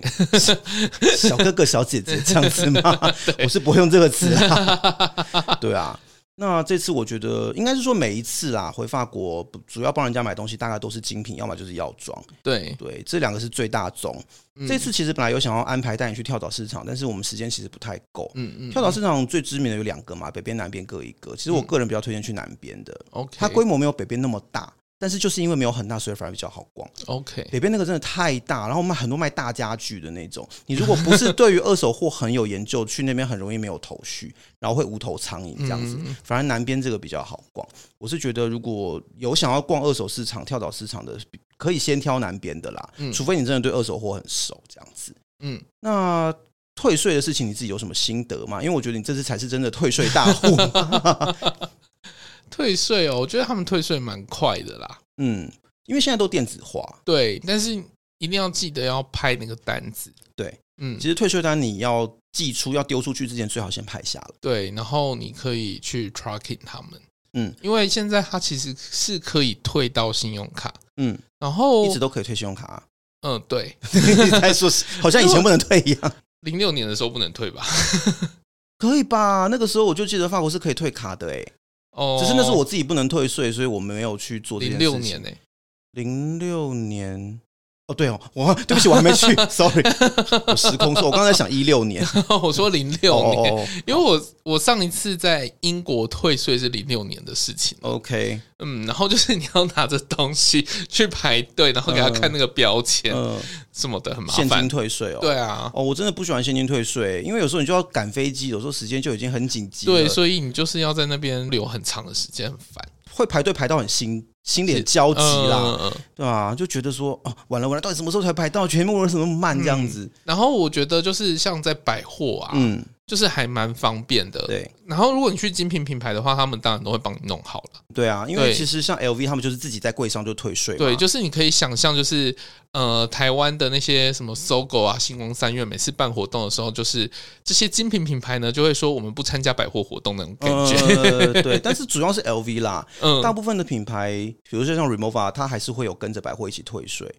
小哥哥、小姐姐这样子吗？我是不会用这个词啊。对啊。那这次我觉得应该是说每一次啊，回法国主要帮人家买东西，大概都是精品，要么就是药妆。对对，这两个是最大宗。嗯、这次其实本来有想要安排带你去跳蚤市场，但是我们时间其实不太够。嗯嗯。跳蚤市场最知名的有两个嘛，北边、南边各一个。其实我个人比较推荐去南边的。OK、嗯。它规模没有北边那么大。但是就是因为没有很大，所以反而比较好逛。OK，北边那个真的太大，然后卖很多卖大家具的那种。你如果不是对于二手货很有研究，去那边很容易没有头绪，然后会无头苍蝇这样子。反而南边这个比较好逛。我是觉得如果有想要逛二手市场、跳蚤市场的，可以先挑南边的啦。除非你真的对二手货很熟这样子。嗯，那退税的事情你自己有什么心得吗？因为我觉得你这次才是真的退税大户。退税哦，我觉得他们退税蛮快的啦。嗯，因为现在都电子化。对，但是一定要记得要拍那个单子。对，嗯，其实退税单你要寄出、要丢出去之前，最好先拍下了。对，然后你可以去 tracking 他们。嗯，因为现在它其实是可以退到信用卡。嗯，然后一直都可以退信用卡啊。嗯，对。你在说，好像以前不能退一样。零六年的时候不能退吧？可以吧？那个时候我就记得法国是可以退卡的，欸，哎。哦，只是那是我自己不能退税，所以我没有去做这件事情。零六年呢？零六年哦，对哦，我对不起，我还没去，sorry，我时空错，我刚才想一六年，我说零六年，哦、因为我我上一次在英国退税是零六年的事情。OK，嗯，然后就是你要拿着东西去排队，然后给他看那个标签，嗯，什么的很麻烦。现金退税哦，对啊，哦，我真的不喜欢现金退税，因为有时候你就要赶飞机，有时候时间就已经很紧急，对，所以你就是要在那边留很长的时间，很烦，会排队排到很心。心里焦急啦，对吧、啊？就觉得说，哦，完了完了，到底什么时候才排到？全部为什么慢这样子、嗯？然后我觉得就是像在百货啊，嗯。就是还蛮方便的，对。然后如果你去精品品牌的话，他们当然都会帮你弄好了。对啊，因为其实像 LV 他们就是自己在柜上就退税。对，就是你可以想象，就是呃，台湾的那些什么 SOGO 啊、星光三月，每次办活动的时候，就是这些精品品牌呢就会说我们不参加百货活动那种感觉。呃、对，但是主要是 LV 啦，嗯，大部分的品牌，比如说像 Remova，它还是会有跟着百货一起退税。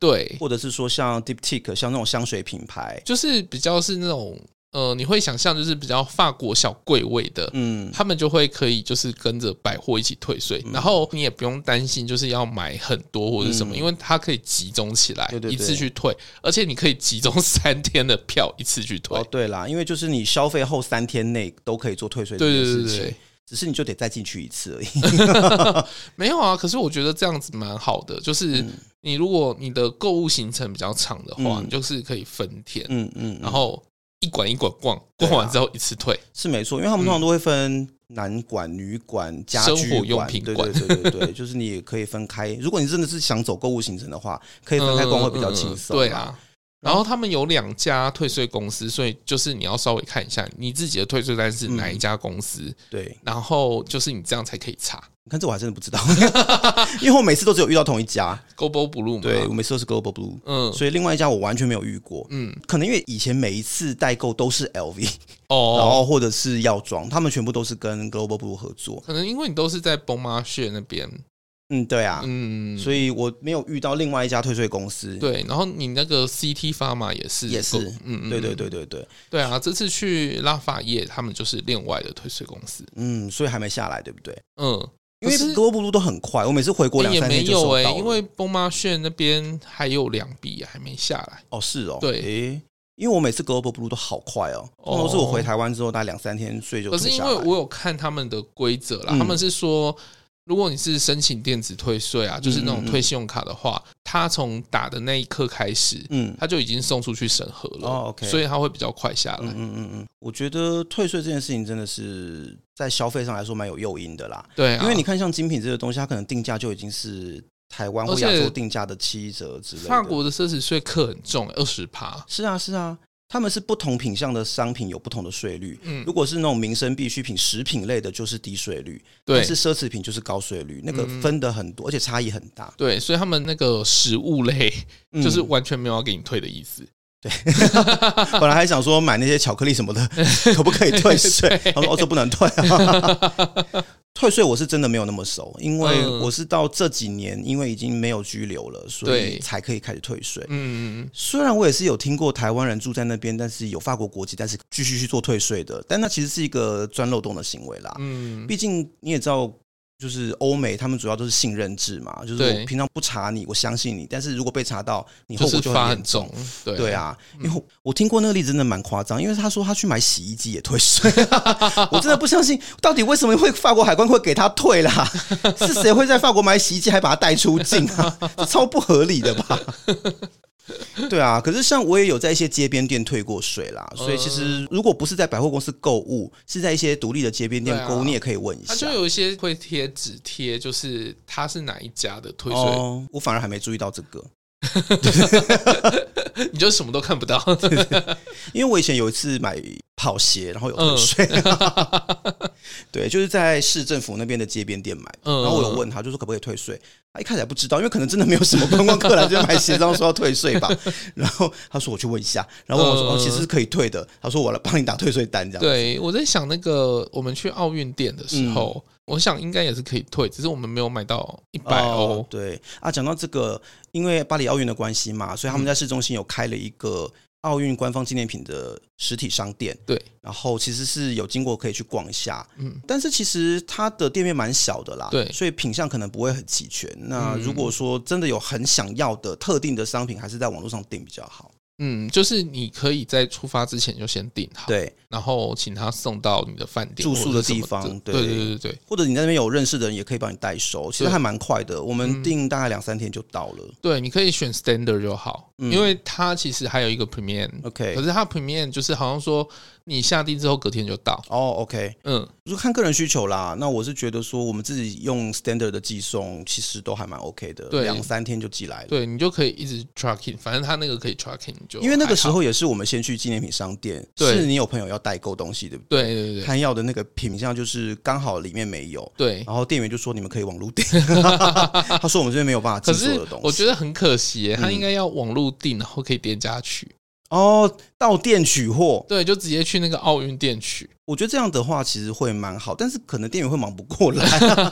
对，或者是说像 Diptyque，像那种香水品牌，就是比较是那种。呃，你会想象就是比较法国小贵位的，嗯，他们就会可以就是跟着百货一起退税，嗯、然后你也不用担心就是要买很多或者什么，嗯、因为它可以集中起来，对对对，一次去退，而且你可以集中三天的票一次去退。哦，对啦，因为就是你消费后三天内都可以做退税这件事情，对对对对，只是你就得再进去一次而已。没有啊，可是我觉得这样子蛮好的，就是你如果你的购物行程比较长的话，嗯、你就是可以分天，嗯嗯，嗯然后。一馆一馆逛，逛完之后一次退，啊、是没错，因为他们通常都会分男馆、女馆、家居生活用品馆，对对对对对，就是你也可以分开。如果你真的是想走购物行程的话，可以分开逛会比较轻松。对啊，然后他们有两家退税公司，所以就是你要稍微看一下你自己的退税单是哪一家公司，嗯、对，然后就是你这样才可以查。你看这我还真的不知道，因为我每次都只有遇到同一家。Global Blue，对，我每次都是 Global Blue，嗯，所以另外一家我完全没有遇过，嗯，可能因为以前每一次代购都是 LV 哦，然后或者是药妆，他们全部都是跟 Global Blue 合作，可能因为你都是在 Bon Marché 那边，嗯，对啊，嗯，所以我没有遇到另外一家退税公司，对，然后你那个 CT Pharma 也是也是，嗯，对对对对对，对啊，这次去拉法叶他们就是另外的退税公司，嗯，所以还没下来，对不对？嗯。因为格罗布路都很快，我每次回国两三天就收到了。因为崩妈炫那边还有两笔还没下来。哦，是哦，对，诶，因为我每次 Global Blue 都好快哦，都是我回台湾之后大概两三天税就。可是因为我有看他们的规则啦，他们是说。如果你是申请电子退税啊，就是那种退信用卡的话，他从打的那一刻开始，嗯，他就已经送出去审核了，哦，OK，所以他会比较快下来。嗯嗯嗯，我觉得退税这件事情真的是在消费上来说蛮有诱因的啦。对，因为你看像精品这个东西，它可能定价就已经是台湾或亚洲定价的七折之类的。法国的奢侈税课很重，二十趴。是啊，是啊。他们是不同品相的商品有不同的税率，嗯，如果是那种民生必需品、食品类的，就是低税率；对，但是奢侈品就是高税率，那个分的很多，而且差异很大。对，所以他们那个食物类就是完全没有要给你退的意思。对，本来还想说买那些巧克力什么的，可不可以退税？他说哦，这不能退啊。退税我是真的没有那么熟，因为我是到这几年，因为已经没有居留了，所以才可以开始退税。嗯，虽然我也是有听过台湾人住在那边，但是有法国国籍，但是继续去做退税的，但那其实是一个钻漏洞的行为啦。嗯，毕竟你也知道。就是欧美，他们主要都是信任制嘛，就是我平常不查你，我相信你，但是如果被查到，你后果就很严重。对对啊，因为我听过那个例子，真的蛮夸张，因为他说他去买洗衣机也退税，我真的不相信，到底为什么会法国海关会给他退啦？是谁会在法国买洗衣机还把它带出境啊？这超不合理的吧？对啊，可是像我也有在一些街边店退过税啦，所以其实如果不是在百货公司购物，是在一些独立的街边店购物，你也可以问一下。他就有一些会贴纸贴，就是他是哪一家的退税。哦，我反而还没注意到这个。你就什么都看不到，因为我以前有一次买跑鞋，然后有退税。对，就是在市政府那边的街边店买，然后我有问他，就说可不可以退税。他一开始还不知道，因为可能真的没有什么观光客来这边买鞋，然后说要退税吧。然后他说我去问一下，然后问我说哦，其实是可以退的。他说我来帮你打退税单，这样。对，我在想那个我们去奥运店的时候。我想应该也是可以退，只是我们没有买到一百欧。对啊，讲到这个，因为巴黎奥运的关系嘛，所以他们在市中心有开了一个奥运官方纪念品的实体商店，对，然后其实是有经过可以去逛一下，嗯，但是其实它的店面蛮小的啦，对，所以品相可能不会很齐全。那如果说真的有很想要的特定的商品，还是在网络上订比较好。嗯，就是你可以在出发之前就先订好，对，然后请他送到你的饭店住宿的地方，对对对对对，或者你在那边有认识的人，也可以帮你代收，其实还蛮快的。我们订大概两三天就到了。对，你可以选 Standard 就好，因为它其实还有一个 Premium，OK，可是它 Premium 就是好像说你下订之后隔天就到。哦，OK，嗯，就看个人需求啦。那我是觉得说，我们自己用 Standard 的寄送，其实都还蛮 OK 的，对，两三天就寄来了。对，你就可以一直 Tracking，反正他那个可以 Tracking 就。因为那个时候。也是我们先去纪念品商店，是你有朋友要代购东西，对不对？对对对，他要的那个品相就是刚好里面没有，对。然后店员就说：“你们可以网络订。”他说：“我们这边没有办法寄所有的东西。”我觉得很可惜，他应该要网络订，然后可以店家取。哦，到店取货，对，就直接去那个奥运店取。我觉得这样的话其实会蛮好，但是可能店员会忙不过来，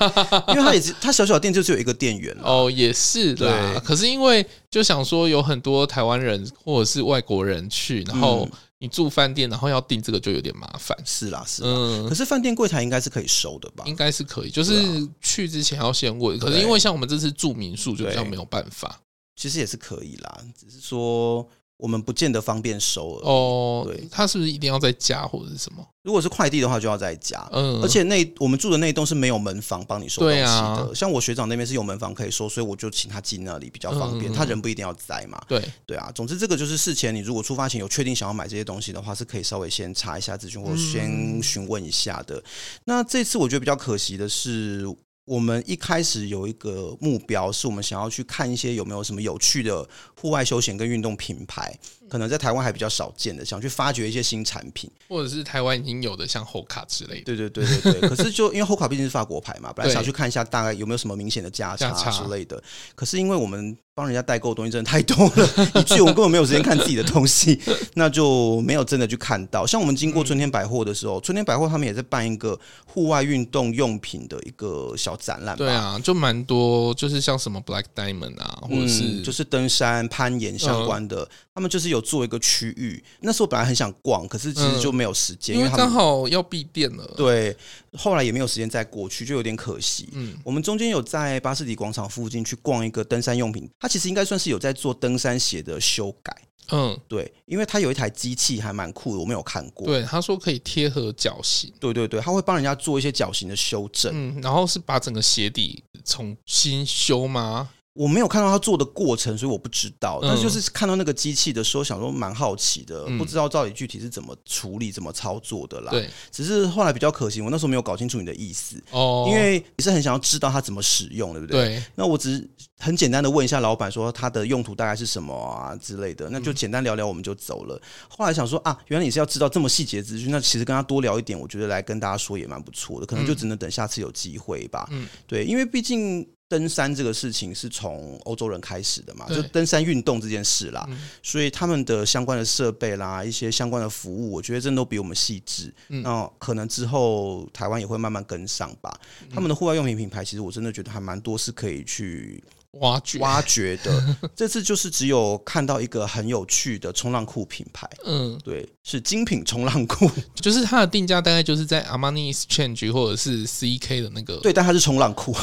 因为他也是他小小店就只有一个店员。哦，也是的。对可是因为就想说有很多台湾人或者是外国人去，然后你住饭店，然后要订这个就有点麻烦。是啦，是啦。嗯。可是饭店柜台应该是可以收的吧？应该是可以，就是去之前要先问。可是因为像我们这次住民宿，就比较没有办法。其实也是可以啦，只是说。我们不见得方便收哦。对，他是不是一定要在家或者是什么？如果是快递的话，就要在家。嗯，而且那我们住的那一栋是没有门房帮你收东西的。像我学长那边是有门房可以收，所以我就请他进那里比较方便。他人不一定要在嘛。对对啊，总之这个就是事前你如果出发前有确定想要买这些东西的话，是可以稍微先查一下资讯或者先询问一下的。那这次我觉得比较可惜的是。我们一开始有一个目标，是我们想要去看一些有没有什么有趣的户外休闲跟运动品牌，可能在台湾还比较少见的，想去发掘一些新产品，或者是台湾已经有的，像 Hoka 之类的。对对对对对。可是就因为 Hoka 毕竟是法国牌嘛，本来想去看一下大概有没有什么明显的价差之类的。可是因为我们帮人家代购的东西真的太多了，以至于我们根本没有时间看自己的东西，那就没有真的去看到。像我们经过春天百货的时候，春天百货他们也在办一个户外运动用品的一个小展览。对啊，就蛮多，就是像什么 Black Diamond 啊，或者是、嗯、就是登山攀岩相关的，他们就是有做一个区域。那时候本来很想逛，可是其实就没有时间，因为刚好要闭店了。对，后来也没有时间再过去，就有点可惜。嗯，我们中间有在巴士底广场附近去逛一个登山用品。它其实应该算是有在做登山鞋的修改，嗯，对，因为它有一台机器还蛮酷的，我没有看过。对，他说可以贴合脚型，对对对，他会帮人家做一些脚型的修正，嗯，然后是把整个鞋底重新修吗？我没有看到他做的过程，所以我不知道。但是就是看到那个机器的时候，想说蛮好奇的，不知道到底具体是怎么处理、怎么操作的啦。对，只是后来比较可惜，我那时候没有搞清楚你的意思哦，因为你是很想要知道它怎么使用，对不对？对。那我只是很简单的问一下老板，说它的用途大概是什么啊之类的，那就简单聊聊，我们就走了。后来想说啊，原来你是要知道这么细节资讯，那其实跟他多聊一点，我觉得来跟大家说也蛮不错的。可能就只能等下次有机会吧。嗯，对，因为毕竟。登山这个事情是从欧洲人开始的嘛，就登山运动这件事啦，嗯、所以他们的相关的设备啦，一些相关的服务，我觉得真的都比我们细致。嗯、那可能之后台湾也会慢慢跟上吧。嗯、他们的户外用品品牌，其实我真的觉得还蛮多是可以去。挖掘。挖掘的，这次就是只有看到一个很有趣的冲浪裤品牌，嗯，对，是精品冲浪裤，就是它的定价大概就是在 Armani Exchange 或者是 CK 的那个，对，但它是冲浪裤，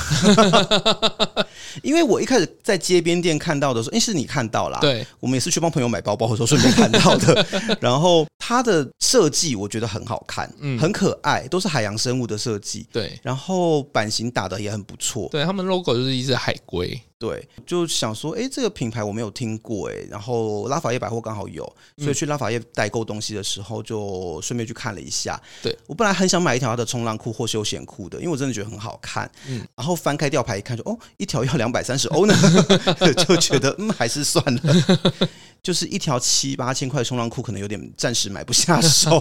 因为我一开始在街边店看到的时候，诶，是你看到啦，对，我们也是去帮朋友买包包的时候顺便看到的，然后它的设计我觉得很好看，嗯，很可爱，都是海洋生物的设计，对，然后版型打的也很不错，对，他们 logo 就是一只海龟。对，就想说，哎，这个品牌我没有听过，哎，然后拉法叶百货刚好有，所以去拉法叶代购东西的时候，就顺便去看了一下。对，我本来很想买一条它的冲浪裤或休闲裤的，因为我真的觉得很好看。嗯，然后翻开吊牌一看就，就哦，一条要两百三十欧呢，就觉得嗯，还是算了。就是一条七八千块的冲浪裤，可能有点暂时买不下手。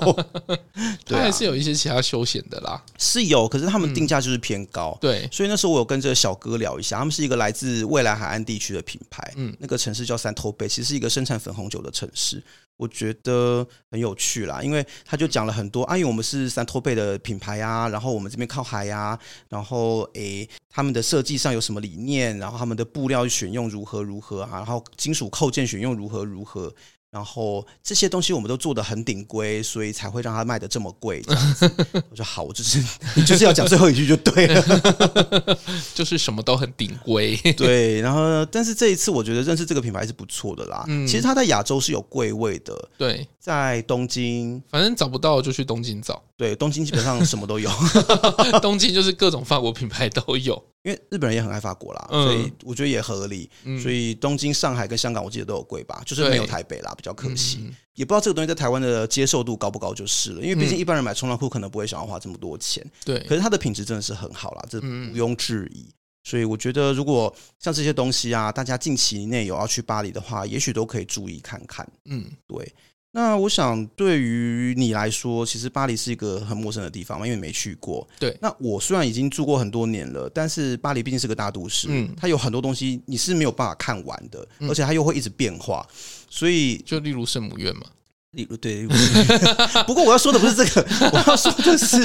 对，还是有一些其他休闲的啦，是有，可是他们定价就是偏高。对，所以那时候我有跟这个小哥聊一下，他们是一个来自未来海岸地区的品牌，嗯，那个城市叫三头贝，其实是一个生产粉红酒的城市。我觉得很有趣啦，因为他就讲了很多，啊，因为我们是三托贝的品牌啊，然后我们这边靠海呀，然后诶，他们的设计上有什么理念，然后他们的布料选用如何如何啊，然后金属扣件选用如何如何。然后这些东西我们都做的很顶规，所以才会让它卖的这么贵。这样子，我说好，我就是你就是要讲最后一句就对了，就是什么都很顶规。对，然后但是这一次我觉得认识这个品牌是不错的啦。嗯，其实它在亚洲是有贵位的。对，在东京，反正找不到就去东京找。对，东京基本上什么都有，东京就是各种法国品牌都有。因为日本人也很爱法国啦，所以我觉得也合理。所以东京、上海跟香港，我记得都有贵吧，就是没有台北啦，比较可惜。也不知道这个东西在台湾的接受度高不高就是了。因为毕竟一般人买冲浪裤可能不会想要花这么多钱。对，可是它的品质真的是很好啦，这毋庸置疑。所以我觉得，如果像这些东西啊，大家近期内有要去巴黎的话，也许都可以注意看看。嗯，对。那我想，对于你来说，其实巴黎是一个很陌生的地方嘛，因为你没去过。对。那我虽然已经住过很多年了，但是巴黎毕竟是个大都市，嗯，它有很多东西你是没有办法看完的，而且它又会一直变化，所以就例如圣母院嘛。例如对，不过我要说的不是这个，我要说的是，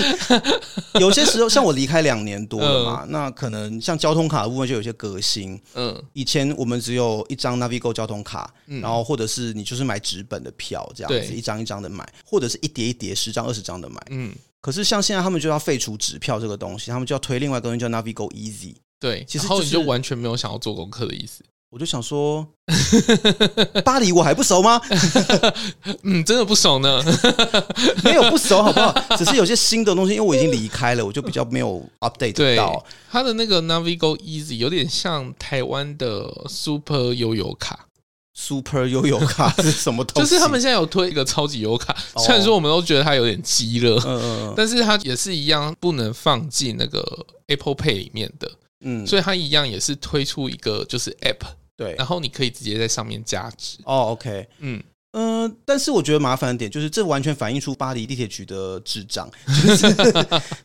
有些时候像我离开两年多了嘛，那可能像交通卡的部分就有些革新。嗯，以前我们只有一张 Navigo 交通卡，然后或者是你就是买纸本的票这样子，一张一张的买，或者是一叠一叠十张二十张的买。嗯，可是像现在他们就要废除纸票这个东西，他们就要推另外一个东西叫 Navigo Easy。对，其实你就完全没有想要做功课的意思。我就想说，巴黎我还不熟吗？嗯，真的不熟呢，没有不熟，好不好？只是有些新的东西，因为我已经离开了，我就比较没有 update 到。它的那个 Navigo Easy 有点像台湾的 Super 悠游卡。Super 悠游卡是什么东西？就是他们现在有推一个超级悠游卡，虽然说我们都觉得它有点鸡肋，嗯，但是它也是一样不能放进那个 Apple Pay 里面的，嗯，所以它一样也是推出一个就是 App。对，然后你可以直接在上面加值。哦，OK，嗯嗯、呃，但是我觉得麻烦的点就是，这完全反映出巴黎地铁局的智障，就是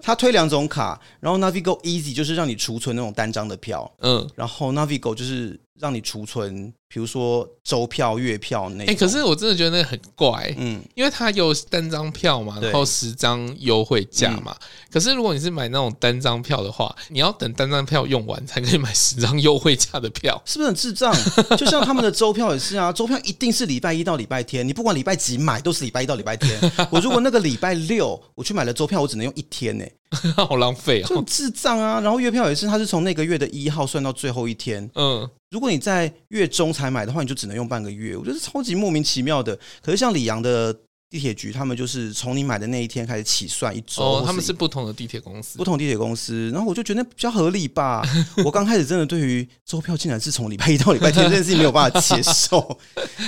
他推两种卡，然后 Navigo Easy 就是让你储存那种单张的票，嗯，然后 Navigo 就是。让你储存，比如说周票、月票那。哎，可是我真的觉得那个很怪，嗯，因为它有单张票嘛，然后十张优惠价嘛。可是如果你是买那种单张票的话，你要等单张票用完才可以买十张优惠价的票，是不是很智障？就像他们的周票也是啊，周票一定是礼拜一到礼拜天，你不管礼拜几买都是礼拜一到礼拜天。我如果那个礼拜六我去买了周票，我只能用一天呢，好浪费啊，就智障啊！然后月票也是，它是从那个月的一号算到最后一天，嗯。如果你在月中才买的话，你就只能用半个月，我觉得超级莫名其妙的。可是像李阳的地铁局，他们就是从你买的那一天开始起算一周。哦，他们是不同的地铁公司，不同地铁公司。然后我就觉得比较合理吧。我刚开始真的对于周票竟然是从礼拜一到礼拜天 这件事情没有办法接受，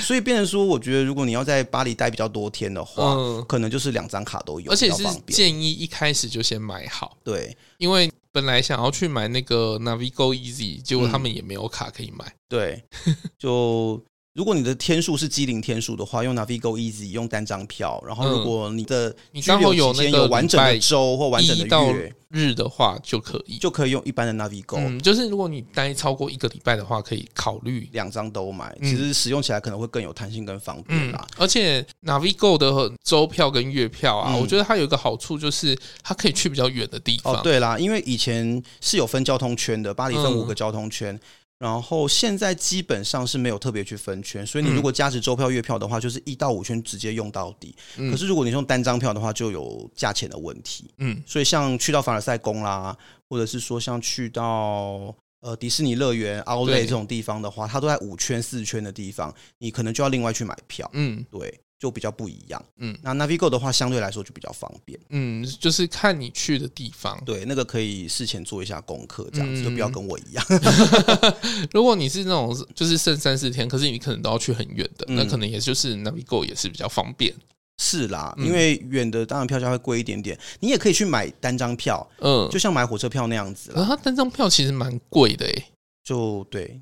所以变成说，我觉得如果你要在巴黎待比较多天的话，嗯，可能就是两张卡都有，而且是建议一开始就先买好。对，因为。本来想要去买那个 Navigo Easy，结果他们也没有卡可以买。嗯、对，就。如果你的天数是机零天数的话，用 Navigo Easy 用单张票。然后如果你的你刚好有那个完整的周或完整的月日的话，就可以就可以用一般的 Navigo。嗯，就是如果你待超过一个礼拜的话，可以考虑两张都买。其实使用起来可能会更有弹性、跟方便啦。而且 Navigo 的周票跟月票啊，我觉得它有一个好处就是它可以去比较远的地方。哦，对啦，因为以前是有分交通圈的，巴黎分五个交通圈。然后现在基本上是没有特别去分圈，所以你如果加值周票、月票的话，就是一到五圈直接用到底。嗯、可是如果你用单张票的话，就有价钱的问题。嗯，所以像去到凡尔赛宫啦，或者是说像去到呃迪士尼乐园、奥莱这种地方的话，它都在五圈、四圈的地方，你可能就要另外去买票。嗯，对。就比较不一样，嗯，那 Navigo 的话相对来说就比较方便，嗯，就是看你去的地方，对，那个可以事前做一下功课，这样子就不要跟我一样。如果你是那种就是剩三四天，可是你可能都要去很远的，那可能也就是 Navigo 也是比较方便。是啦，因为远的当然票价会贵一点点，你也可以去买单张票，嗯，就像买火车票那样子。然后它单张票其实蛮贵的诶。就对，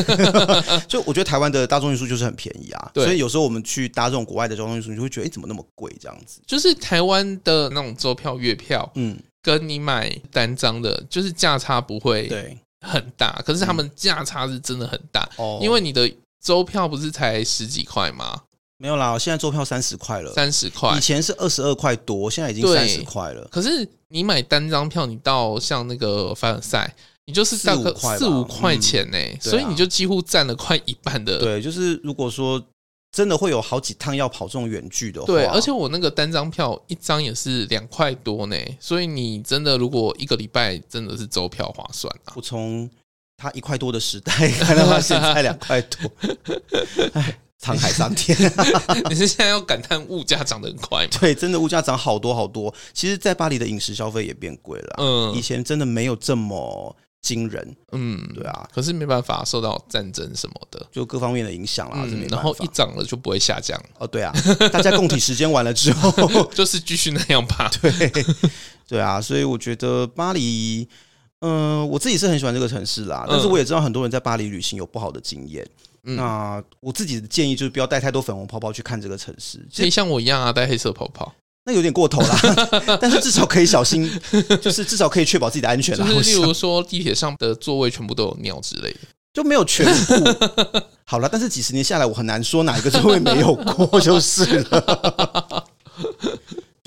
就我觉得台湾的大众运输就是很便宜啊，所以有时候我们去搭这种国外的交通运输，你就会觉得，哎，怎么那么贵这样子？就是台湾的那种周票、月票，嗯，跟你买单张的，就是价差不会对很大，可是他们价差是真的很大哦，因为你的周票不是才十几块吗？没有啦，现在周票三十块了，三十块，以前是二十二块多，现在已经三十块了。可是你买单张票，你到像那个凡尔赛。你就是大概四五块钱呢，所以你就几乎占了快一半的。对，就是如果说真的会有好几趟要跑这种远距的话，对，而且我那个单张票一张也是两块多呢，所以你真的如果一个礼拜真的是周票划算啊。我从他一块多的时代看到他现在两块多，哎，沧海桑田。你是现在要感叹物价涨得很快吗？对，真的物价涨好多好多。其实，在巴黎的饮食消费也变贵了，嗯，以前真的没有这么。惊人，嗯，对啊，可是没办法，受到战争什么的，就各方面的影响啦。嗯、然后一涨了就不会下降。哦，对啊，大家共体时间完了之后，就是继续那样吧。对，对啊，所以我觉得巴黎，嗯、呃，我自己是很喜欢这个城市啦。但是我也知道很多人在巴黎旅行有不好的经验。嗯、那我自己的建议就是不要带太多粉红泡泡去看这个城市，可以像我一样啊，带黑色泡泡。那有点过头啦，但是至少可以小心，就是至少可以确保自己的安全啦。就是例如说地铁上的座位全部都有尿之类的，就没有全部。好了，但是几十年下来，我很难说哪一个座位没有过，就是了。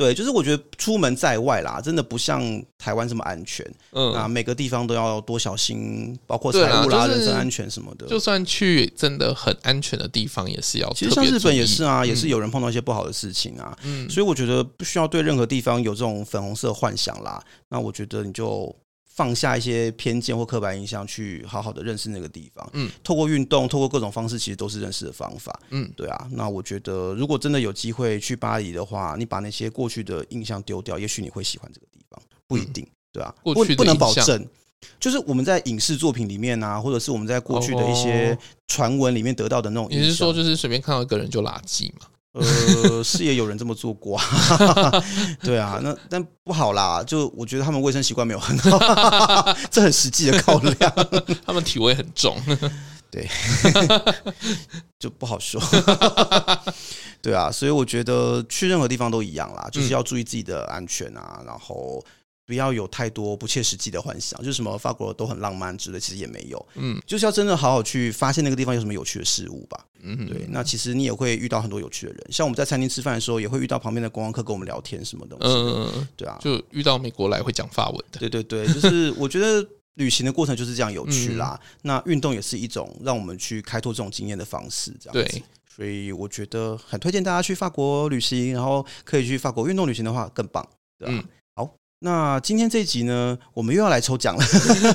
对，就是我觉得出门在外啦，真的不像台湾这么安全。嗯，啊，每个地方都要多小心，包括财务啦、人身安全什么的。就算去真的很安全的地方，也是要。其实像日本也是啊，也是有人碰到一些不好的事情啊。嗯，所以我觉得不需要对任何地方有这种粉红色幻想啦。那我觉得你就。放下一些偏见或刻板印象，去好好的认识那个地方。嗯，透过运动，透过各种方式，其实都是认识的方法。嗯，对啊。那我觉得，如果真的有机会去巴黎的话，你把那些过去的印象丢掉，也许你会喜欢这个地方。不一定，对啊。过去不能保证，就是我们在影视作品里面啊，或者是我们在过去的一些传闻里面得到的那种。你是说，就是随便看到一个人就垃圾吗？呃，是也有人这么做过，对啊，那但不好啦，就我觉得他们卫生习惯没有很好，这很实际的考量，他们体味很重，对，就不好说，对啊，所以我觉得去任何地方都一样啦，就是要注意自己的安全啊，然后。不要有太多不切实际的幻想，就是什么法国都很浪漫之类，其实也没有。嗯，就是要真的好好去发现那个地方有什么有趣的事物吧。嗯，对。那其实你也会遇到很多有趣的人，像我们在餐厅吃饭的时候，也会遇到旁边的观光客跟我们聊天什么东西。嗯，对啊，就遇到美国来会讲法文的。对对对，就是我觉得旅行的过程就是这样有趣啦。嗯、那运动也是一种让我们去开拓这种经验的方式，这样子。对，所以我觉得很推荐大家去法国旅行，然后可以去法国运动旅行的话更棒，对吧？嗯那今天这一集呢，我们又要来抽奖了。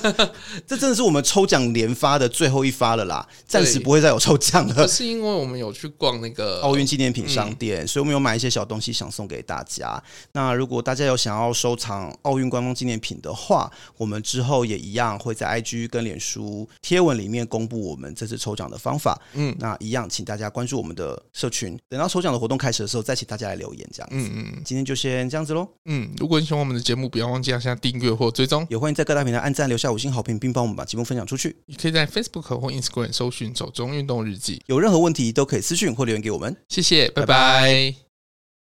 这真的是我们抽奖连发的最后一发了啦，暂时不会再有抽奖了。是因为我们有去逛那个 奥运纪念品商店，嗯、所以我们有买一些小东西想送给大家。那如果大家有想要收藏奥运官方纪念品的话，我们之后也一样会在 IG 跟脸书贴文里面公布我们这次抽奖的方法。嗯，那一样，请大家关注我们的社群，等到抽奖的活动开始的时候，再请大家来留言这样子。嗯嗯，今天就先这样子喽。嗯，如果你喜欢我们的节目，不要忘记按下订阅或追踪，也欢迎在各大平台按赞、留下五星好评，并帮我们把节目分享出去。你可以在 Facebook 或 Instagram 搜寻“走中运动日记”，有任何问题都可以私讯或留言给我们。谢谢，拜拜。拜拜。